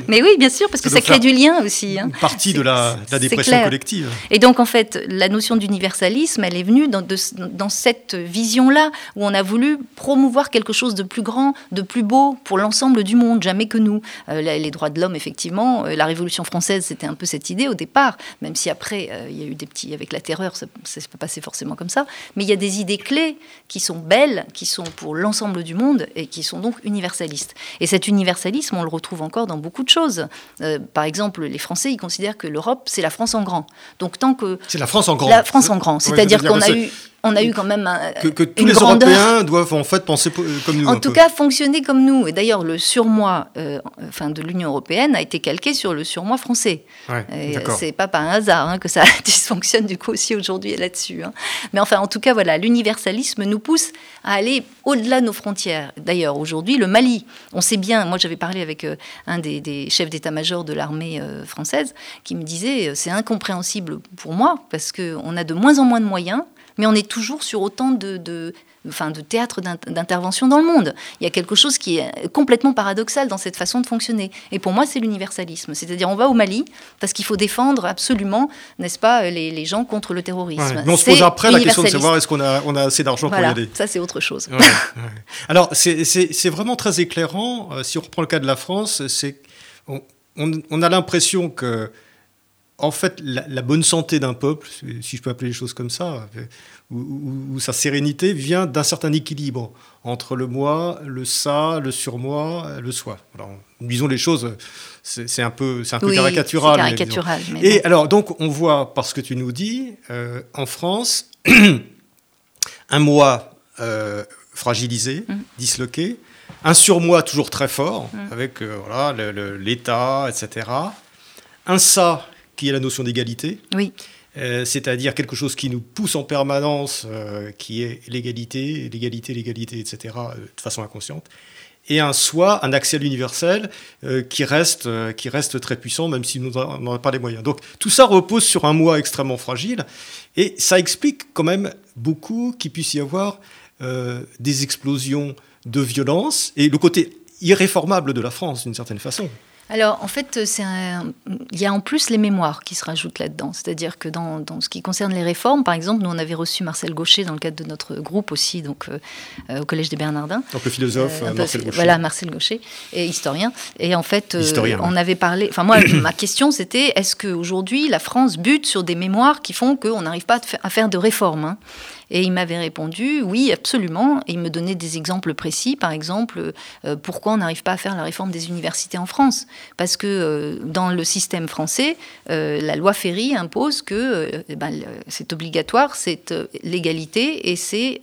Mais oui, bien sûr, parce que ça crée du lien aussi. Hein. Une partie de la la, dépression collective. Et donc, en fait, la notion d'universalisme, elle est venue dans, dans cette vision-là, où on a voulu promouvoir quelque chose de plus grand, de plus beau pour l'ensemble du monde, jamais que nous. Euh, les droits de l'homme, effectivement, euh, la Révolution française, c'était un peu cette idée au départ, même si après, euh, il y a eu des petits. Avec la terreur, ça ne s'est pas passé forcément comme ça. Mais il y a des idées clés qui sont belles, qui sont pour l'ensemble du monde et qui sont donc universalistes. Et cet universalisme, on le retrouve encore dans beaucoup de choses. par exemple, les Français, ils considèrent que l'Europe, c'est la France en grand. Donc tant que... C'est la France en grand. La France en grand. C'est-à-dire qu'on a eu on a eu quand même un, que, que tous les Européens doivent en fait penser comme nous. En tout cas, fonctionner comme nous. Et d'ailleurs, le surmoi, euh, enfin, de l'Union européenne a été calqué sur le surmoi français. Ouais, c'est pas par un hasard hein, que ça (laughs) dysfonctionne du coup aussi aujourd'hui là-dessus. Hein. Mais enfin, en tout cas, voilà, l'universalisme nous pousse à aller au-delà de nos frontières. D'ailleurs, aujourd'hui, le Mali, on sait bien. Moi, j'avais parlé avec euh, un des, chefs d'état-major de l'armée euh, française qui me disait c'est incompréhensible pour moi parce que on a de moins en moins de moyens mais on est toujours sur autant de, de enfin, de théâtres d'intervention dans le monde. Il y a quelque chose qui est complètement paradoxal dans cette façon de fonctionner. Et pour moi, c'est l'universalisme. C'est-à-dire, on va au Mali parce qu'il faut défendre absolument, n'est-ce pas, les, gens contre le terrorisme. Mais on se pose après la question de savoir est-ce qu'on a, on a assez d'argent pour y aider. Ça, c'est autre chose. Alors, c'est vraiment très éclairant. Euh, si on reprend le cas de la France, c'est on, on, a l'impression que en fait, la, bonne santé d'un peuple, si je peux appeler les choses comme ça, ou, sa sérénité vient d'un certain équilibre entre le moi, le ça, le surmoi, le soi. Alors, disons les choses, c'est un peu, c'est un peu caricatural. caricatural Et alors, donc, on voit, parce que tu nous dis, euh, en France, (clears throat) un moi euh, fragilisé, mm. disloqué, un surmoi toujours très fort, mm. avec euh, voilà, l'État, etc. Un ça qui est la notion d'égalité. Oui. Euh, c'est-à-dire quelque chose qui nous pousse en permanence, euh, qui est l'égalité, l'égalité, l'égalité, etc., euh, de façon inconsciente. Et un soi, un accès à l'universel, qui, reste, qui reste très puissant, même si nous n'en avons pas les moyens. Donc tout ça repose sur un moi extrêmement fragile, et ça explique quand même beaucoup qu'il puisse y avoir des explosions de violence, et le côté irréformable de la France, d'une certaine façon. Alors, en fait, il y a en plus les mémoires qui se rajoutent là-dedans. C'est-à-dire que dans, ce qui concerne les réformes, par exemple, nous, on avait reçu Marcel Gaucher dans le cadre de notre groupe aussi, donc euh, euh, au Collège des Bernardins. Donc le philosophe euh, Marcel Gaucher. Voilà, Marcel Gaucher, et historien. Et en fait, on avait parlé... Enfin, moi, (coughs) ma question, c'était, est-ce qu'aujourd'hui, la France bute sur des mémoires qui font qu'on n'arrive pas à faire de réformes hein? Et il m'avait répondu oui, absolument. Et il me donnait des exemples précis. Par exemple, euh, pourquoi on n'arrive pas à faire la réforme des universités en France Parce que euh, dans le système français, euh, la loi Ferry impose que eh ben, c'est obligatoire, c'est l'égalité et c'est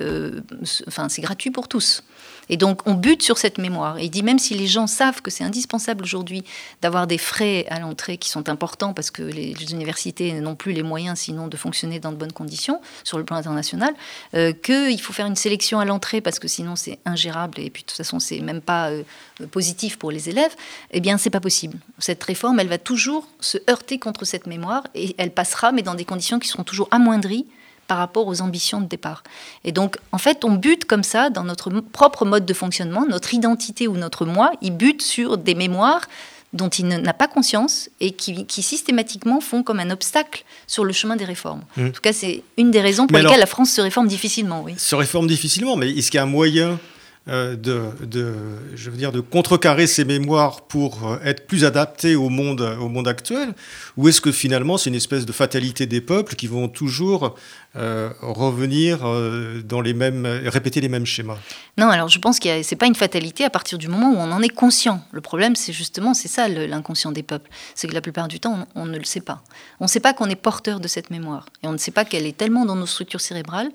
enfin, gratuit pour tous. Et donc, on bute sur cette mémoire. Et il dit, même si les gens savent que c'est indispensable aujourd'hui d'avoir des frais à l'entrée qui sont importants parce que les, universités n'ont plus les moyens, sinon, de fonctionner dans de bonnes conditions sur le plan international, euh, qu'il faut faire une sélection à l'entrée parce que sinon, c'est ingérable et puis, de toute façon, c'est même pas euh, positif pour les élèves, eh bien, c'est pas possible. Cette réforme, elle va toujours se heurter contre cette mémoire et elle passera, mais dans des conditions qui seront toujours amoindries par rapport aux ambitions de départ. Et donc, en fait, on bute comme ça dans notre propre mode de fonctionnement, notre identité ou notre moi, il bute sur des mémoires dont il n'a pas conscience et qui, systématiquement font comme un obstacle sur le chemin des réformes. Mmh. En tout cas, c'est une des raisons pour lesquelles la France se réforme difficilement. Oui. Se réforme difficilement, mais est-ce qu'il y a un moyen euh, de, je veux dire, de contrecarrer ces mémoires pour euh, être plus adaptés au monde, au monde actuel Ou est-ce que finalement c'est une espèce de fatalité des peuples qui vont toujours euh, revenir dans les mêmes, répéter les mêmes schémas? Non, alors je pense que ce n'est pas une fatalité à partir du moment où on en est conscient. Le problème, c'est justement, c'est ça l'inconscient des peuples. C'est que la plupart du temps, on ne le sait pas. On ne sait pas qu'on est porteur de cette mémoire. Et on ne sait pas qu'elle est tellement dans nos structures cérébrales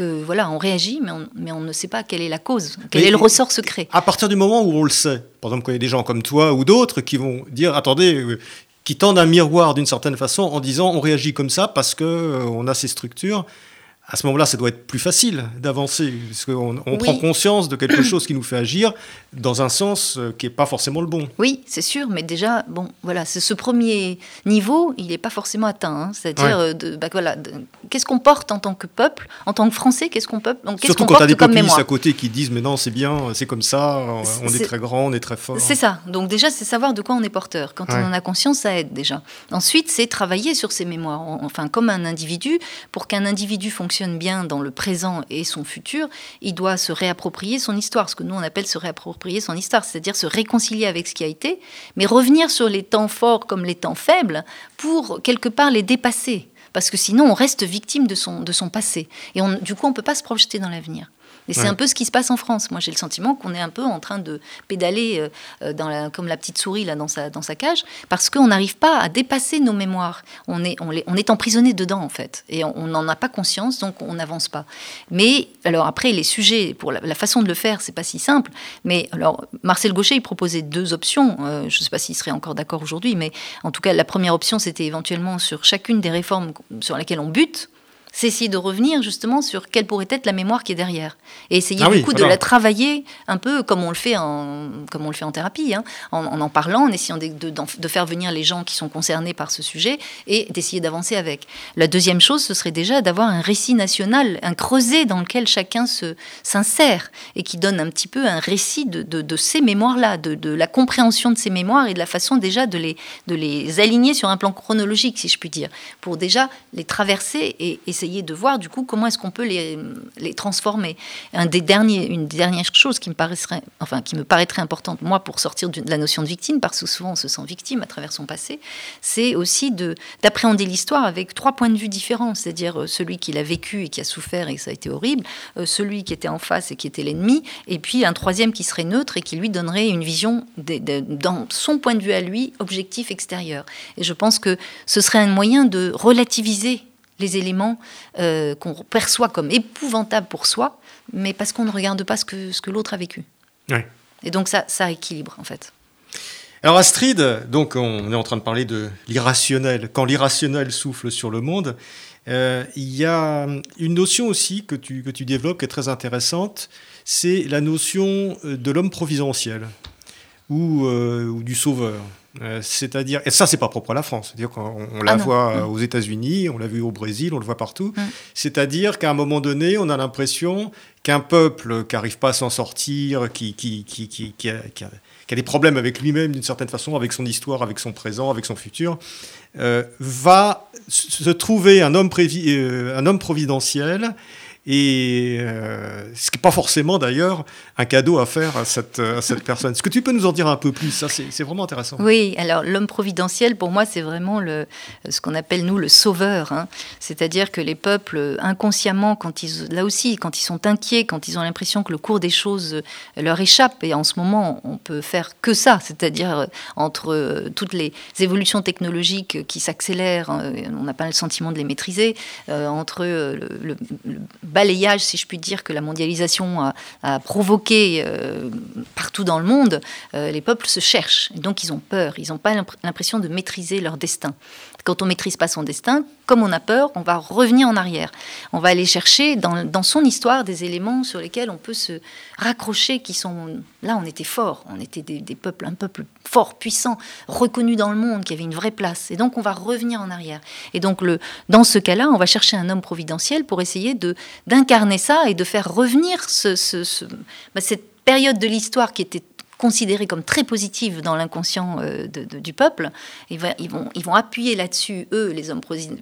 que voilà, on réagit, mais on, mais on ne sait pas quelle est la cause, quel est le ressort secret. À partir du moment où on le sait, par exemple, quand il y a des gens comme toi ou d'autres qui vont dire, attendez, euh, qui tendent un miroir d'une certaine façon en disant, on réagit comme ça parce que euh, on a ces structures. À ce moment-là, ça doit être plus facile d'avancer, parce qu'on on prend conscience de quelque chose qui nous fait agir dans un sens euh, qui n'est pas forcément le bon. Oui, c'est sûr, mais déjà, bon, voilà, c'est ce premier niveau, il n'est pas forcément atteint. Hein. C'est-à-dire, euh, bah, voilà, qu'est-ce qu'on porte en tant que peuple, en tant que Français, qu'est-ce qu'on peut, Surtout quand tu as des populistes à côté qui disent, mais non, c'est bien, c'est comme ça, on est, très grand, on est très fort. C'est ça. Donc déjà, c'est savoir de quoi on est porteur. Quand on en a conscience, ça aide déjà. Ensuite, c'est travailler sur ses mémoires, enfin, comme un individu, pour qu'un individu fonctionne bien dans le présent et son futur, il doit se réapproprier son histoire, ce que nous on appelle se réapproprier son histoire, c'est-à-dire se réconcilier avec ce qui a été, mais revenir sur les temps forts comme les temps faibles pour quelque part les dépasser. Parce que sinon, on reste victime de son, de son passé. Et on, du coup, on ne peut pas se projeter dans l'avenir. Et c'est un peu ce qui se passe en France. Moi, j'ai le sentiment qu'on est un peu en train de pédaler euh, euh, dans la, comme la petite souris là, dans, sa, dans sa cage, parce qu'on n'arrive pas à dépasser nos mémoires. On est, on, on est emprisonné dedans, en fait. Et on n'en a pas conscience, donc on n'avance pas. Mais, alors après, les sujets, pour la, façon de le faire, c'est pas si simple. Mais alors, Marcel Gaucher, il proposait deux options. Euh, je ne sais pas s'il serait encore d'accord aujourd'hui, mais en tout cas, la première option, c'était éventuellement sur chacune des réformes sur lesquelles on bute c'est essayer de revenir justement sur quelle pourrait être la mémoire qui est derrière. Et essayer ah du coup de la travailler un peu comme on le fait en comme on le fait en thérapie hein, en, en, parlant en essayant de, de, faire venir les gens qui sont concernés par ce sujet et d'essayer d'avancer avec. La deuxième chose ce serait déjà d'avoir un récit national un creuset dans lequel chacun se s'insère et qui donne un petit peu un récit de, de ces mémoires là de, la compréhension de ces mémoires et de la façon déjà de les de les aligner sur un plan chronologique si je puis dire pour déjà les traverser et, et essayer de voir du coup comment est-ce qu'on peut les, les transformer. Un des derniers, une dernière chose qui me paraîtrait, enfin qui me paraîtrait importante moi pour sortir de la notion de victime, parce que souvent on se sent victime à travers son passé, c'est aussi de d'appréhender l'histoire avec trois points de vue différents, c'est-à-dire euh, celui qui l'a vécu et qui a souffert et ça a été horrible, euh, celui qui était en face et qui était l'ennemi, et puis un troisième qui serait neutre et qui lui donnerait une vision dans son point de vue à lui, objectif extérieur. Et je pense que ce serait un moyen de relativiser les éléments euh, qu'on perçoit comme épouvantables pour soi, mais parce qu'on ne regarde pas ce que, ce que l'autre a vécu. Et donc ça, ça équilibre en fait. Alors Astrid, donc on est en train de parler de l'irrationnel. Quand l'irrationnel souffle sur le monde, euh, il y a une notion aussi que tu, que tu développes qui est très intéressante, c'est la notion euh, de l'homme providentiel ou, ou du sauveur. Euh, c'est-à-dire, et ça, c'est pas propre à la France. C'est-à-dire qu'on on la ah voit aux États-Unis, on l'a vu au Brésil, on le voit partout. C'est-à-dire qu'à un moment donné, on a l'impression qu'un peuple qui n'arrive pas à s'en sortir, qui, qui, qui, qui a, a, des problèmes avec lui-même d'une certaine façon, avec son histoire, avec son présent, avec son futur, euh, va se trouver un homme, euh, un homme providentiel et euh, ce qui n'est pas forcément d'ailleurs un cadeau à faire à cette, à cette personne. Est-ce que tu peux nous en dire un peu plus? Ça, c'est vraiment intéressant. Oui, alors l'homme providentiel, pour moi, c'est vraiment ce qu'on appelle, nous, le sauveur. Hein. C'est-à-dire que les peuples, inconsciemment, quand ils, là aussi, quand ils sont inquiets, quand ils ont l'impression que le cours des choses leur échappe, et en ce moment, on peut faire que ça, c'est-à-dire euh, entre euh, toutes les évolutions technologiques qui s'accélèrent, on n'a pas le sentiment de les maîtriser, entre le si je puis dire, que la mondialisation a, provoqué euh, partout dans le monde, euh, les peuples se cherchent. donc ils ont peur, ils n'ont pas l'impression de maîtriser leur destin. Quand on maîtrise pas son destin, comme on a peur, on va revenir en arrière. On va aller chercher dans, son histoire des éléments sur lesquels on peut se raccrocher, qui sont là, on était fort, on était des, peuples, un peuple fort, puissant, reconnu dans le monde, qui avait une vraie place. Et donc on va revenir en arrière. Et donc le, dans ce cas-là, on va chercher un homme providentiel pour essayer d'incarner ça et de faire revenir ce, bah, cette période de l'histoire qui était considérée comme très positive dans l'inconscient euh, du peuple. Ils, vont, ils vont appuyer là-dessus, eux, les hommes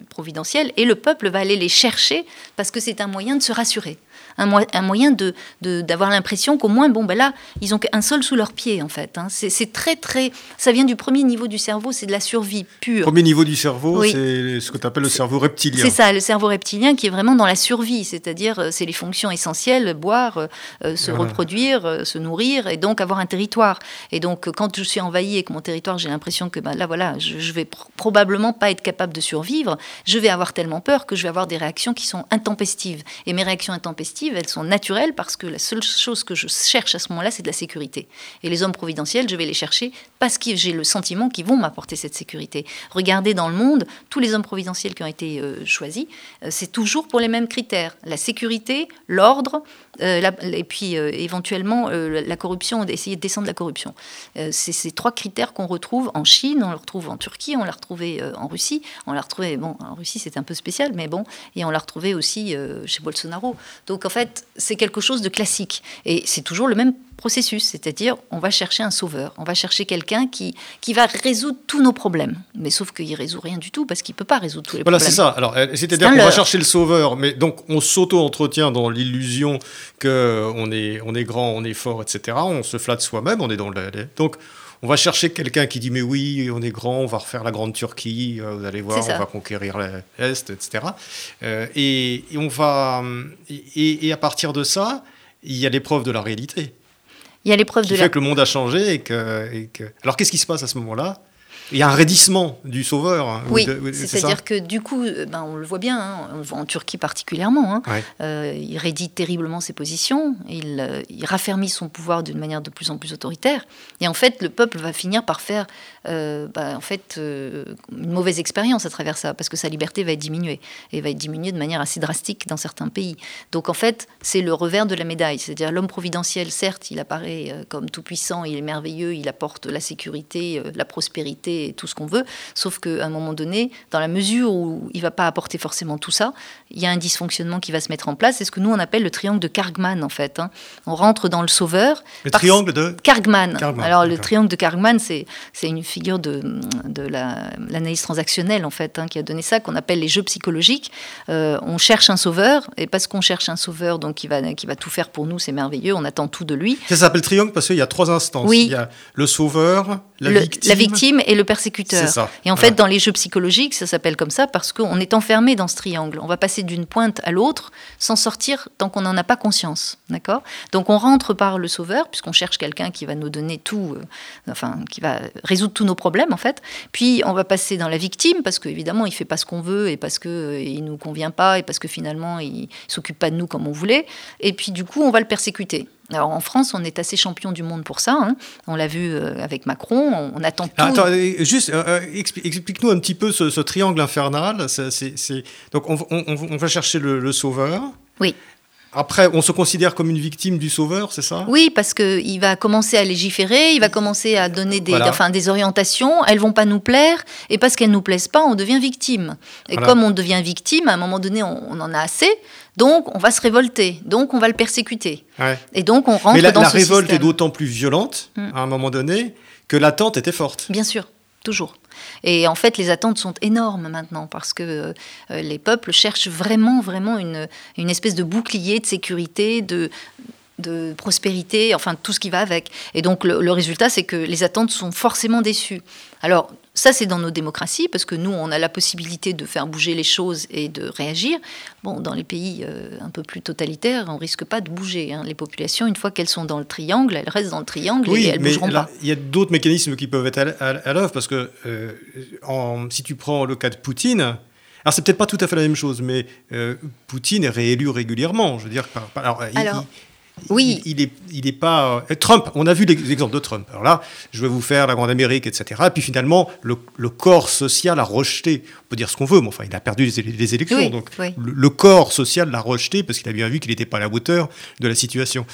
providentiels, et le peuple va aller les chercher parce que c'est un moyen de se rassurer un, moyen de, d'avoir l'impression qu'au moins, bon, ben là, ils ont qu'un sol sous leurs pieds, en fait. Hein. C'est, très, très. Ça vient du premier niveau du cerveau, c'est de la survie pure. Premier niveau du cerveau, c'est ce que tu appelles le cerveau reptilien. C'est ça, le cerveau reptilien qui est vraiment dans la survie, c'est-à-dire, euh, c'est les fonctions essentielles boire, euh, euh, se reproduire, se nourrir, et donc avoir un territoire. Et donc, quand je suis envahi et que mon territoire, j'ai l'impression que ben, là, voilà, je, je vais probablement pas être capable de survivre, je vais avoir tellement peur que je vais avoir des réactions qui sont intempestives. Et mes réactions intempestives, elles sont naturelles parce que la seule chose que je cherche à ce moment-là, c'est de la sécurité. Et les hommes providentiels, je vais les chercher parce que j'ai le sentiment qu'ils vont m'apporter cette sécurité. Regardez dans le monde, tous les hommes providentiels qui ont été euh, choisis, euh, c'est toujours pour les mêmes critères. La sécurité, l'ordre, euh, et puis éventuellement la corruption, essayer de descendre la corruption. c'est ces trois critères qu'on retrouve en Chine, on le retrouve en Turquie, on l'a retrouvé en Russie, on l'a retrouvé, bon, en Russie c'est un peu spécial, mais bon, et on l'a retrouvé aussi chez Bolsonaro. Donc en fait, c'est quelque chose de classique. Et c'est toujours le même processus, c'est-à-dire on va chercher un sauveur, on va chercher quelqu'un qui, qui va résoudre tous nos problèmes. Mais sauf qu'il résout rien du tout parce qu'il peut pas résoudre tous les voilà, problèmes. Voilà, c'est ça. Alors, euh, c'est-à-dire qu'on va chercher le sauveur, mais donc on s'auto-entretient dans l'illusion que on est, on est grand, on est fort, etc. On se flatte soi-même, on est dans le... Donc, on va chercher quelqu'un qui dit mais oui, on est grand, on va refaire la grande Turquie, euh, vous allez voir, on va conquérir l'Est, etc. Euh, et, on va et, et, à partir de ça, il y a l'épreuve de la réalité. Il y a l'épreuve de fait la... que le monde a changé et que, et que... Alors qu'est-ce qui se passe à ce moment-là? Il y a un raidissement du sauveur. Hein, oui, c'est-à-dire que du coup, euh, ben, on le voit bien, hein, en Turquie particulièrement, hein, euh, il raidit terriblement ses positions, il, euh, il raffermit son pouvoir d'une manière de plus en plus autoritaire, et en fait, le peuple va finir par faire ben, en fait, une mauvaise expérience à travers ça, parce que sa liberté va être diminuée, et va être diminuée de manière assez drastique dans certains pays. Donc en fait, c'est le revers de la médaille, c'est-à-dire l'homme providentiel, certes, il apparaît comme tout puissant, il est merveilleux, il apporte la sécurité, la prospérité, tout ce qu'on veut, sauf qu'à un moment donné, dans la mesure où il ne va pas apporter forcément tout ça, il y a un dysfonctionnement qui va se mettre en place. C'est ce que nous, on appelle le triangle de Kargman, en fait. Hein. On rentre dans le sauveur. Le triangle de Kargman. Alors, le triangle de Kargman, c'est une figure de, de l'analyse transactionnelle, en fait, hein, qui a donné ça, qu'on appelle les jeux psychologiques. Euh, on cherche un sauveur, et parce qu'on cherche un sauveur, donc qui va, qui va tout faire pour nous, c'est merveilleux, on attend tout de lui. Ça s'appelle triangle parce qu'il y a trois instances. Oui. Il y a le sauveur, la, victime. la victime et le persécuteur. Et en fait, dans les jeux psychologiques, ça s'appelle comme ça parce qu'on est enfermé dans ce triangle. On va passer d'une pointe à l'autre sans sortir tant qu'on n'en a pas conscience. D'accord? Donc on rentre par le sauveur, puisqu'on cherche quelqu'un qui va nous donner tout, euh, enfin, qui va résoudre tous nos problèmes, en fait. Puis on va passer dans la victime, parce qu'évidemment, il fait pas ce qu'on veut et parce qu'il euh, il nous convient pas et parce que finalement, il s'occupe pas de nous comme on voulait. Et puis du coup, on va le persécuter. Alors en France, on est assez champion du monde pour ça. Hein. On l'a vu euh, avec Macron. On, attend tout. Attends, juste euh, euh, explique-nous un petit peu ce, triangle infernal. Donc on, va chercher le, sauveur. Oui. Après, on se considère comme une victime du sauveur, c'est ça? Oui, parce qu'il va commencer à légiférer, il va commencer à donner des, enfin, des orientations, elles vont pas nous plaire, et parce qu'elles nous plaisent pas, on devient victime. Et comme on devient victime, à un moment donné, on en a assez, donc, on va se révolter. Donc, on va le persécuter. Et donc, on rentre Mais la, dans la révolte est d'autant plus violente, mm. à un moment donné, que l'attente était forte. Bien sûr, toujours. Et en fait, les attentes sont énormes maintenant parce que euh, les peuples cherchent vraiment, vraiment une, une espèce de bouclier de sécurité, de, de prospérité, enfin tout ce qui va avec. Et donc le, résultat, c'est que les attentes sont forcément déçues. Alors ça, c'est dans nos démocraties, parce que nous, on a la possibilité de faire bouger les choses et de réagir. Bon, dans les pays euh, un peu plus totalitaires, on risque pas de bouger. Hein. Les populations, une fois qu'elles sont dans le triangle, elles restent dans le triangle et elles ne bougeront pas. Il y a d'autres mécanismes qui peuvent être à, l'œuvre, parce que euh, si tu prends le cas de Poutine, alors c'est peut-être pas tout à fait la même chose, mais euh, Poutine est réélu régulièrement. Je veux dire, alors, oui. Il, n'est il est pas. Euh, Trump, on a vu l'exemple de Trump. Alors là, je vais vous faire la Grande Amérique, etc. Et puis finalement, le, corps social a rejeté. On peut dire ce qu'on veut, mais enfin, il a perdu les, élections. donc Le, corps social l'a rejeté parce qu'il a bien vu qu'il n'était pas à la hauteur de la situation.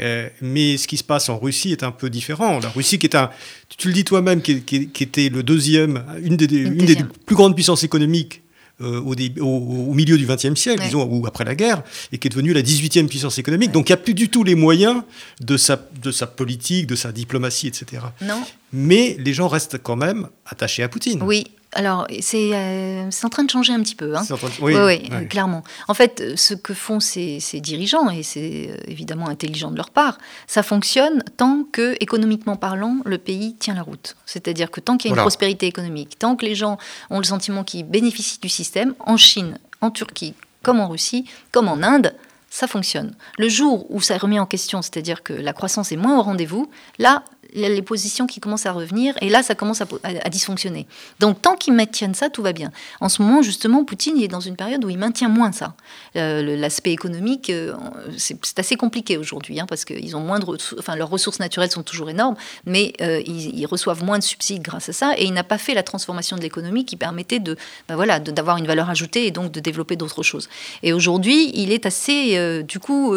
Euh, mais ce qui se passe en Russie est un peu différent. La Russie, qui est un. Tu le dis toi-même, qui, était le deuxième, une des, une des plus grandes puissances économiques euh, au, au, milieu du XXe siècle, disons, ou après la guerre, et qui est devenue la 18e puissance économique. Donc il n'y a plus du tout les moyens de sa, de sa politique, de sa diplomatie, etc. Non. Mais les gens restent quand même attachés à Poutine. Oui, alors, euh, c'est en train de changer un petit peu. Hein. Oui, oui, clairement. En fait, ce que font ces, dirigeants, et c'est euh, évidemment intelligent de leur part, ça fonctionne tant que, économiquement parlant, le pays tient la route. C'est-à-dire que tant qu'il y a une prospérité économique, tant que les gens ont le sentiment qu'ils bénéficient du système, en Chine, en Turquie, comme en Russie, comme en Inde, ça fonctionne. Le jour où ça remet en question, c'est-à-dire que la croissance est moins au rendez-vous, là, les positions qui commencent à revenir, et là, ça commence à, dysfonctionner. Donc, tant qu'ils maintiennent ça, tout va bien. En ce moment, justement, Poutine est dans une période où il maintient moins ça. Euh, l'aspect économique, euh, c'est assez compliqué aujourd'hui, hein, parce qu'ils ont moins de, enfin, leurs ressources naturelles sont toujours énormes, mais euh, ils, reçoivent moins de subsides grâce à ça, et il n'a pas fait la transformation de l'économie qui permettait de, ben voilà, d'avoir une valeur ajoutée et donc de développer d'autres choses. Et aujourd'hui, il est assez, du coup,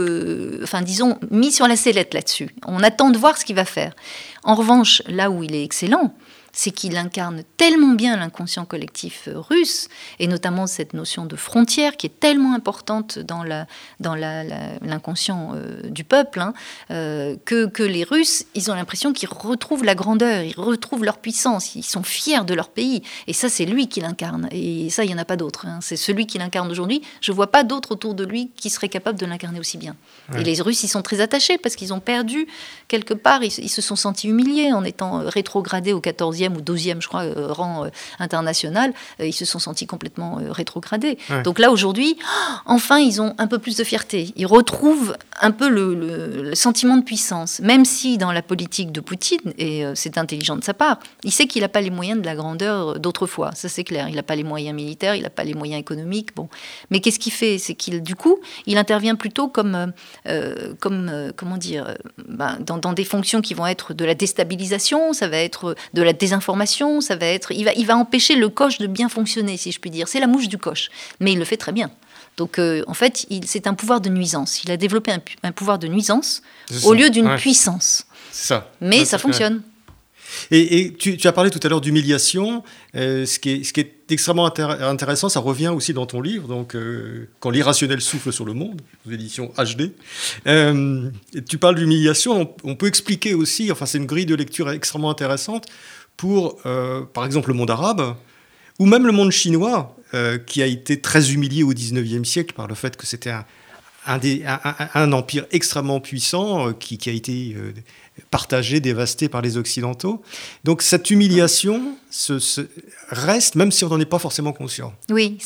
enfin, disons, mis sur la sellette là-dessus. On attend de voir ce qu'il va faire. En revanche, là où il est excellent, c'est qu'il incarne tellement bien l'inconscient collectif euh, russe, et notamment cette notion de frontière qui est tellement importante dans l'inconscient euh, du peuple, hein, euh, que, que, les Russes, ils ont l'impression qu'ils retrouvent la grandeur, ils retrouvent leur puissance, ils sont fiers de leur pays. Et ça, c'est lui qui l'incarne. Et ça, il n'y en a pas d'autre. Hein. C'est celui qui l'incarne aujourd'hui. Je ne vois pas d'autre autour de lui qui serait capable de l'incarner aussi bien. Et les Russes, ils sont très attachés parce qu'ils ont perdu, quelque part, ils, ils, se sont sentis humiliés en étant rétrogradés au 14e ou 12e, je crois, euh, rang euh, international, euh, ils se sont sentis complètement rétrogradés. Donc là, aujourd'hui, (gasps) enfin, ils ont un peu plus de fierté. Ils retrouvent un peu le, sentiment de puissance, même si dans la politique de Poutine, et c'est intelligent de sa part, il sait qu'il n'a pas les moyens de la grandeur d'autrefois. Ça, c'est clair. Il n'a pas les moyens militaires, il n'a pas les moyens économiques. Bon. Mais qu'est-ce qu'il fait? C'est qu'il, du coup, il intervient plutôt comme, comme comment dire, ben, dans, dans des fonctions qui vont être de la déstabilisation, ça va être de la désinformation information, ça va être, il va, il va empêcher le coche de bien fonctionner, si je puis dire. C'est la mouche du coche, mais il le fait très bien. Donc, euh, en fait, c'est un pouvoir de nuisance. Il a développé un, pouvoir de nuisance au lieu d'une puissance. Ça. Mais ça fonctionne. Et, tu, as parlé tout à l'heure d'humiliation. Euh, ce, qui est, ce, qui est, extrêmement intéressant, ça revient aussi dans ton livre, donc euh, Quand l'irrationnel souffle sur le monde, aux éditions HD. tu parles d'humiliation. On, on, peut expliquer aussi, enfin, c'est une grille de lecture extrêmement intéressante pour, euh, par exemple, le monde arabe, ou même le monde chinois, euh, qui a été très humilié au XIXe siècle par le fait que c'était un, empire extrêmement puissant euh, qui, a été partagé, dévasté par les Occidentaux. Donc cette humiliation reste, même si on n'en est pas forcément conscient. Oui,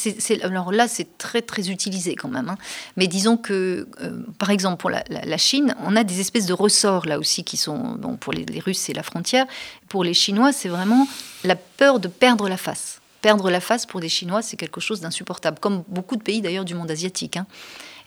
alors là, c'est très très utilisé quand même. Hein. Mais disons que, euh, par exemple, pour la, Chine, on a des espèces de ressorts là aussi qui sont, pour les, Russes, c'est la frontière. Pour les Chinois, c'est vraiment la peur de perdre la face. Perdre la face pour des Chinois, c'est quelque chose d'insupportable, comme beaucoup de pays d'ailleurs du monde asiatique. Hein.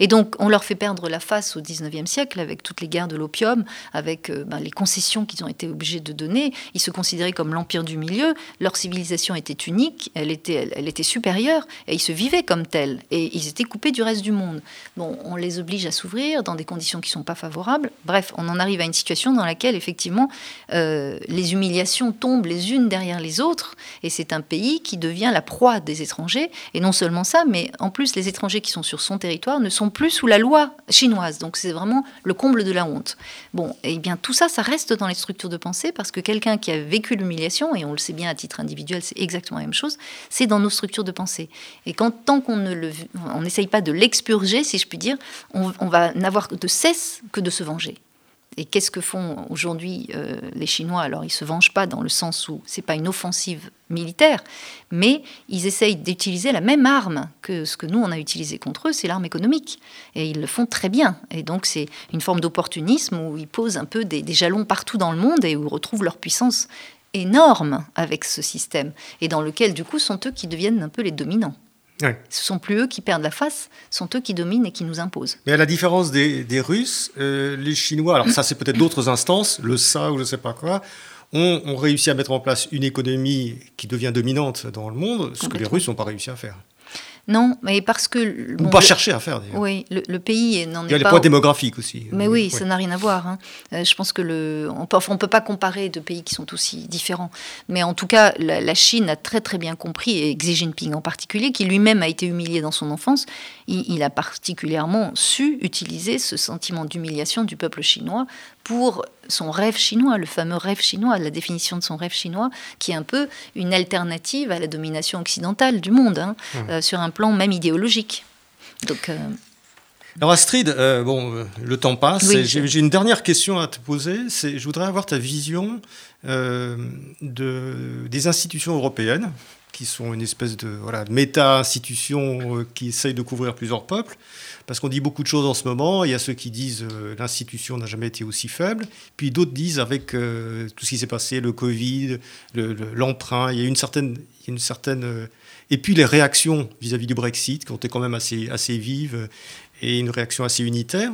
Et donc, on leur fait perdre la face au 19e siècle avec toutes les guerres de l'opium, avec euh, ben, les concessions qu'ils ont été obligés de donner. Ils se considéraient comme l'empire du milieu. Leur civilisation était unique, elle était, elle, était supérieure, et ils se vivaient comme tels. Et ils étaient coupés du reste du monde. Bon, on les oblige à s'ouvrir dans des conditions qui ne sont pas favorables. Bref, on en arrive à une situation dans laquelle, effectivement, euh, les humiliations tombent les unes derrière les autres, et c'est un pays qui devient la proie des étrangers. Et non seulement ça, mais en plus, les étrangers qui sont sur son territoire ne sont plus sous la loi chinoise. Donc c'est vraiment le comble de la honte. Bon, et eh bien tout ça, ça reste dans les structures de pensée parce que quelqu'un qui a vécu l'humiliation, et on le sait bien à titre individuel, c'est exactement la même chose, c'est dans nos structures de pensée. Et quand tant qu'on ne le, on n'essaye pas de l'expurger, si je puis dire, on, on va n'avoir de cesse que de se venger. Et qu'est-ce que font aujourd'hui euh, les Chinois? Alors, ils se vengent pas dans le sens où c'est pas une offensive militaire, mais ils essayent d'utiliser la même arme que ce que nous on a utilisé contre eux, c'est l'arme économique, et ils le font très bien. Et donc, c'est une forme d'opportunisme où ils posent un peu des, des, jalons partout dans le monde et où ils retrouvent leur puissance énorme avec ce système, et dans lequel du coup sont eux qui deviennent un peu les dominants. Ce Ce sont plus eux qui perdent la face, ce sont eux qui dominent et qui nous imposent. Mais à la différence des, Russes, euh, les Chinois, alors ça c'est peut-être d'autres instances, le SA ou je ne sais pas quoi, ont, ont, réussi à mettre en place une économie qui devient dominante dans le monde, ce que les Russes n'ont pas réussi à faire. Non, mais parce que... Bon, pas chercher à faire, d'ailleurs. Oui, le, pays n'en est pas... Il y a les points démographiques aussi. Mais oui, ça n'a rien à voir. Hein. Euh, je pense que le... On peut, ne peut pas comparer deux pays qui sont aussi différents. Mais en tout cas, la, Chine a très très bien compris, et Xi Jinping en particulier, qui lui-même a été humilié dans son enfance, il, a particulièrement su utiliser ce sentiment d'humiliation du peuple chinois pour son rêve chinois, le fameux rêve chinois, la définition de son rêve chinois, qui est un peu une alternative à la domination occidentale du monde, hein, mmh. euh, sur un plan même idéologique. Donc, euh, Alors Astrid, euh, bon, le temps passe. J'ai une dernière question à te poser. Je voudrais avoir ta vision de, des institutions européennes qui sont une espèce de voilà, méta-institution euh, qui essaye de couvrir plusieurs peuples. Parce qu'on dit beaucoup de choses en ce moment. Il y a ceux qui disent euh, l'institution n'a jamais été aussi faible. Puis d'autres disent avec euh, tout ce qui s'est passé, le Covid, l'emprunt, il y a une certaine. une certaine et puis les réactions vis-à-vis du Brexit qui ont été quand même assez, assez vives et une réaction assez unitaire.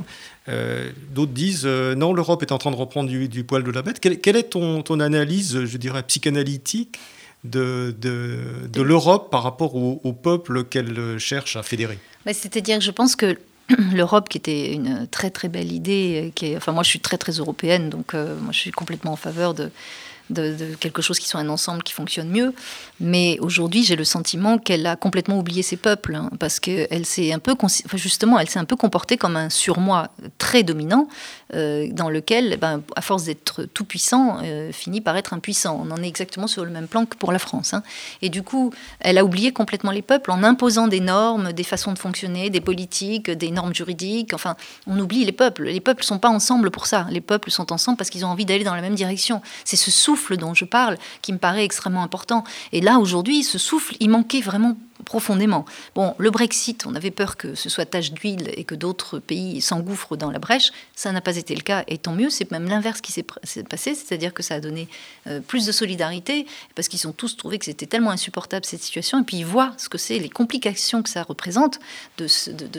D'autres disent non, l'Europe est en train de reprendre du, poil de la bête. Quelle, est ton, ton, analyse, je dirais, psychanalytique de, l'Europe par rapport au, peuple qu'elle cherche à fédérer. C'est-à-dire, je pense que (clears throat) l'Europe, qui était une très très belle idée, qui est, enfin moi je suis très très européenne, donc euh, moi je suis complètement en faveur de, de, quelque chose qui soit un ensemble qui fonctionne mieux. Mais aujourd'hui, j'ai le sentiment qu'elle a complètement oublié ses peuples, hein, parce qu'elle s'est un peu, justement, elle s'est un peu comportée comme un surmoi très dominant, euh, dans lequel, ben, à force d'être tout puissant, euh, finit par être impuissant. On en est exactement sur le même plan que pour la France. Hein. Et du coup, elle a oublié complètement les peuples en imposant des normes, des façons de fonctionner, des politiques, des normes juridiques. Enfin, on oublie les peuples. Les peuples ne sont pas ensemble pour ça. Les peuples sont ensemble parce qu'ils ont envie d'aller dans la même direction. C'est ce souffle dont je parle qui me paraît extrêmement important. Et là, aujourd'hui, ce souffle, il manquait vraiment profondément. Bon, le Brexit, on avait peur que ce soit tache d'huile et que d'autres pays s'engouffrent dans la brèche. Ça n'a pas été le cas, et tant mieux. C'est même l'inverse qui s'est passé, c'est-à-dire que ça a donné euh, plus de solidarité, parce qu'ils ont tous trouvé que c'était tellement insupportable cette situation, et puis ils voient ce que c'est, les complications que ça représente de,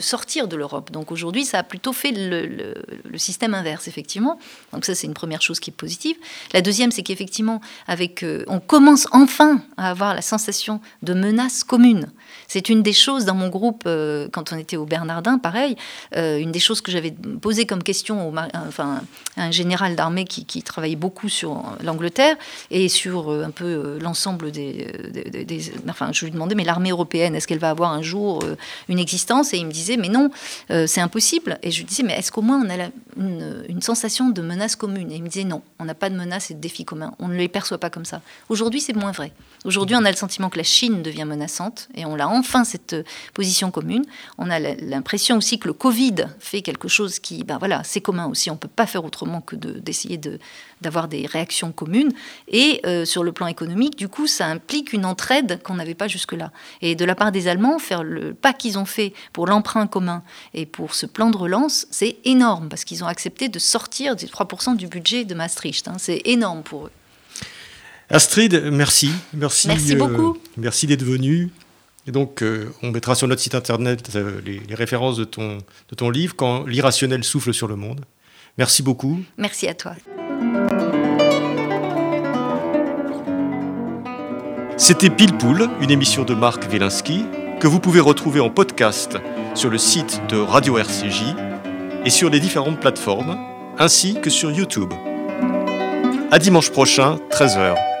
sortir de l'Europe. Donc aujourd'hui, ça a plutôt fait le, le, système inverse, effectivement. Donc ça, c'est une première chose qui est positive. La deuxième, c'est qu'effectivement, avec, euh, on commence enfin à avoir la sensation de menace commune. C'est une des choses dans mon groupe, euh, quand on était au Bernardin, pareil, euh, une des choses que j'avais posé comme question au, enfin, à un général d'armée qui, travaillait beaucoup sur l'Angleterre et sur euh, un peu l'ensemble des, Enfin, je lui demandais, mais l'armée européenne, est-ce qu'elle va avoir un jour une existence? Et il me disait, mais non, c'est impossible. Et je lui disais, mais est-ce qu'au moins on a une, sensation de menace commune? Et il me disait, non, on n'a pas de menace et de défi commun. On ne les perçoit pas comme ça. Aujourd'hui, c'est moins vrai. Aujourd'hui, on a le sentiment que la Chine devient menaçante on l'a enfin cette euh, position commune. On a l'impression aussi que le Covid fait quelque chose qui, ben voilà, c'est commun aussi. On ne peut pas faire autrement que d'essayer de, d'avoir des réactions communes. Et euh, sur le plan économique, du coup, ça implique une entraide qu'on n'avait pas jusque-là. Et de la part des Allemands, faire le pas qu'ils ont fait pour l'emprunt commun et pour ce plan de relance, c'est énorme parce qu'ils ont accepté de sortir des 3% du budget de Maastricht. Hein. C'est énorme pour eux. Astrid, merci. Merci, merci beaucoup. Euh, merci d'être venu. Et donc, euh, on mettra sur notre site internet euh, les, références de ton, de ton livre, Quand l'irrationnel souffle sur le monde. Merci beaucoup. Merci à toi. C'était Pile Poule, une émission de Marc Wielinski, que vous pouvez retrouver en podcast sur le site de Radio RCJ et sur les différentes plateformes, ainsi que sur YouTube. À dimanche prochain, 13h.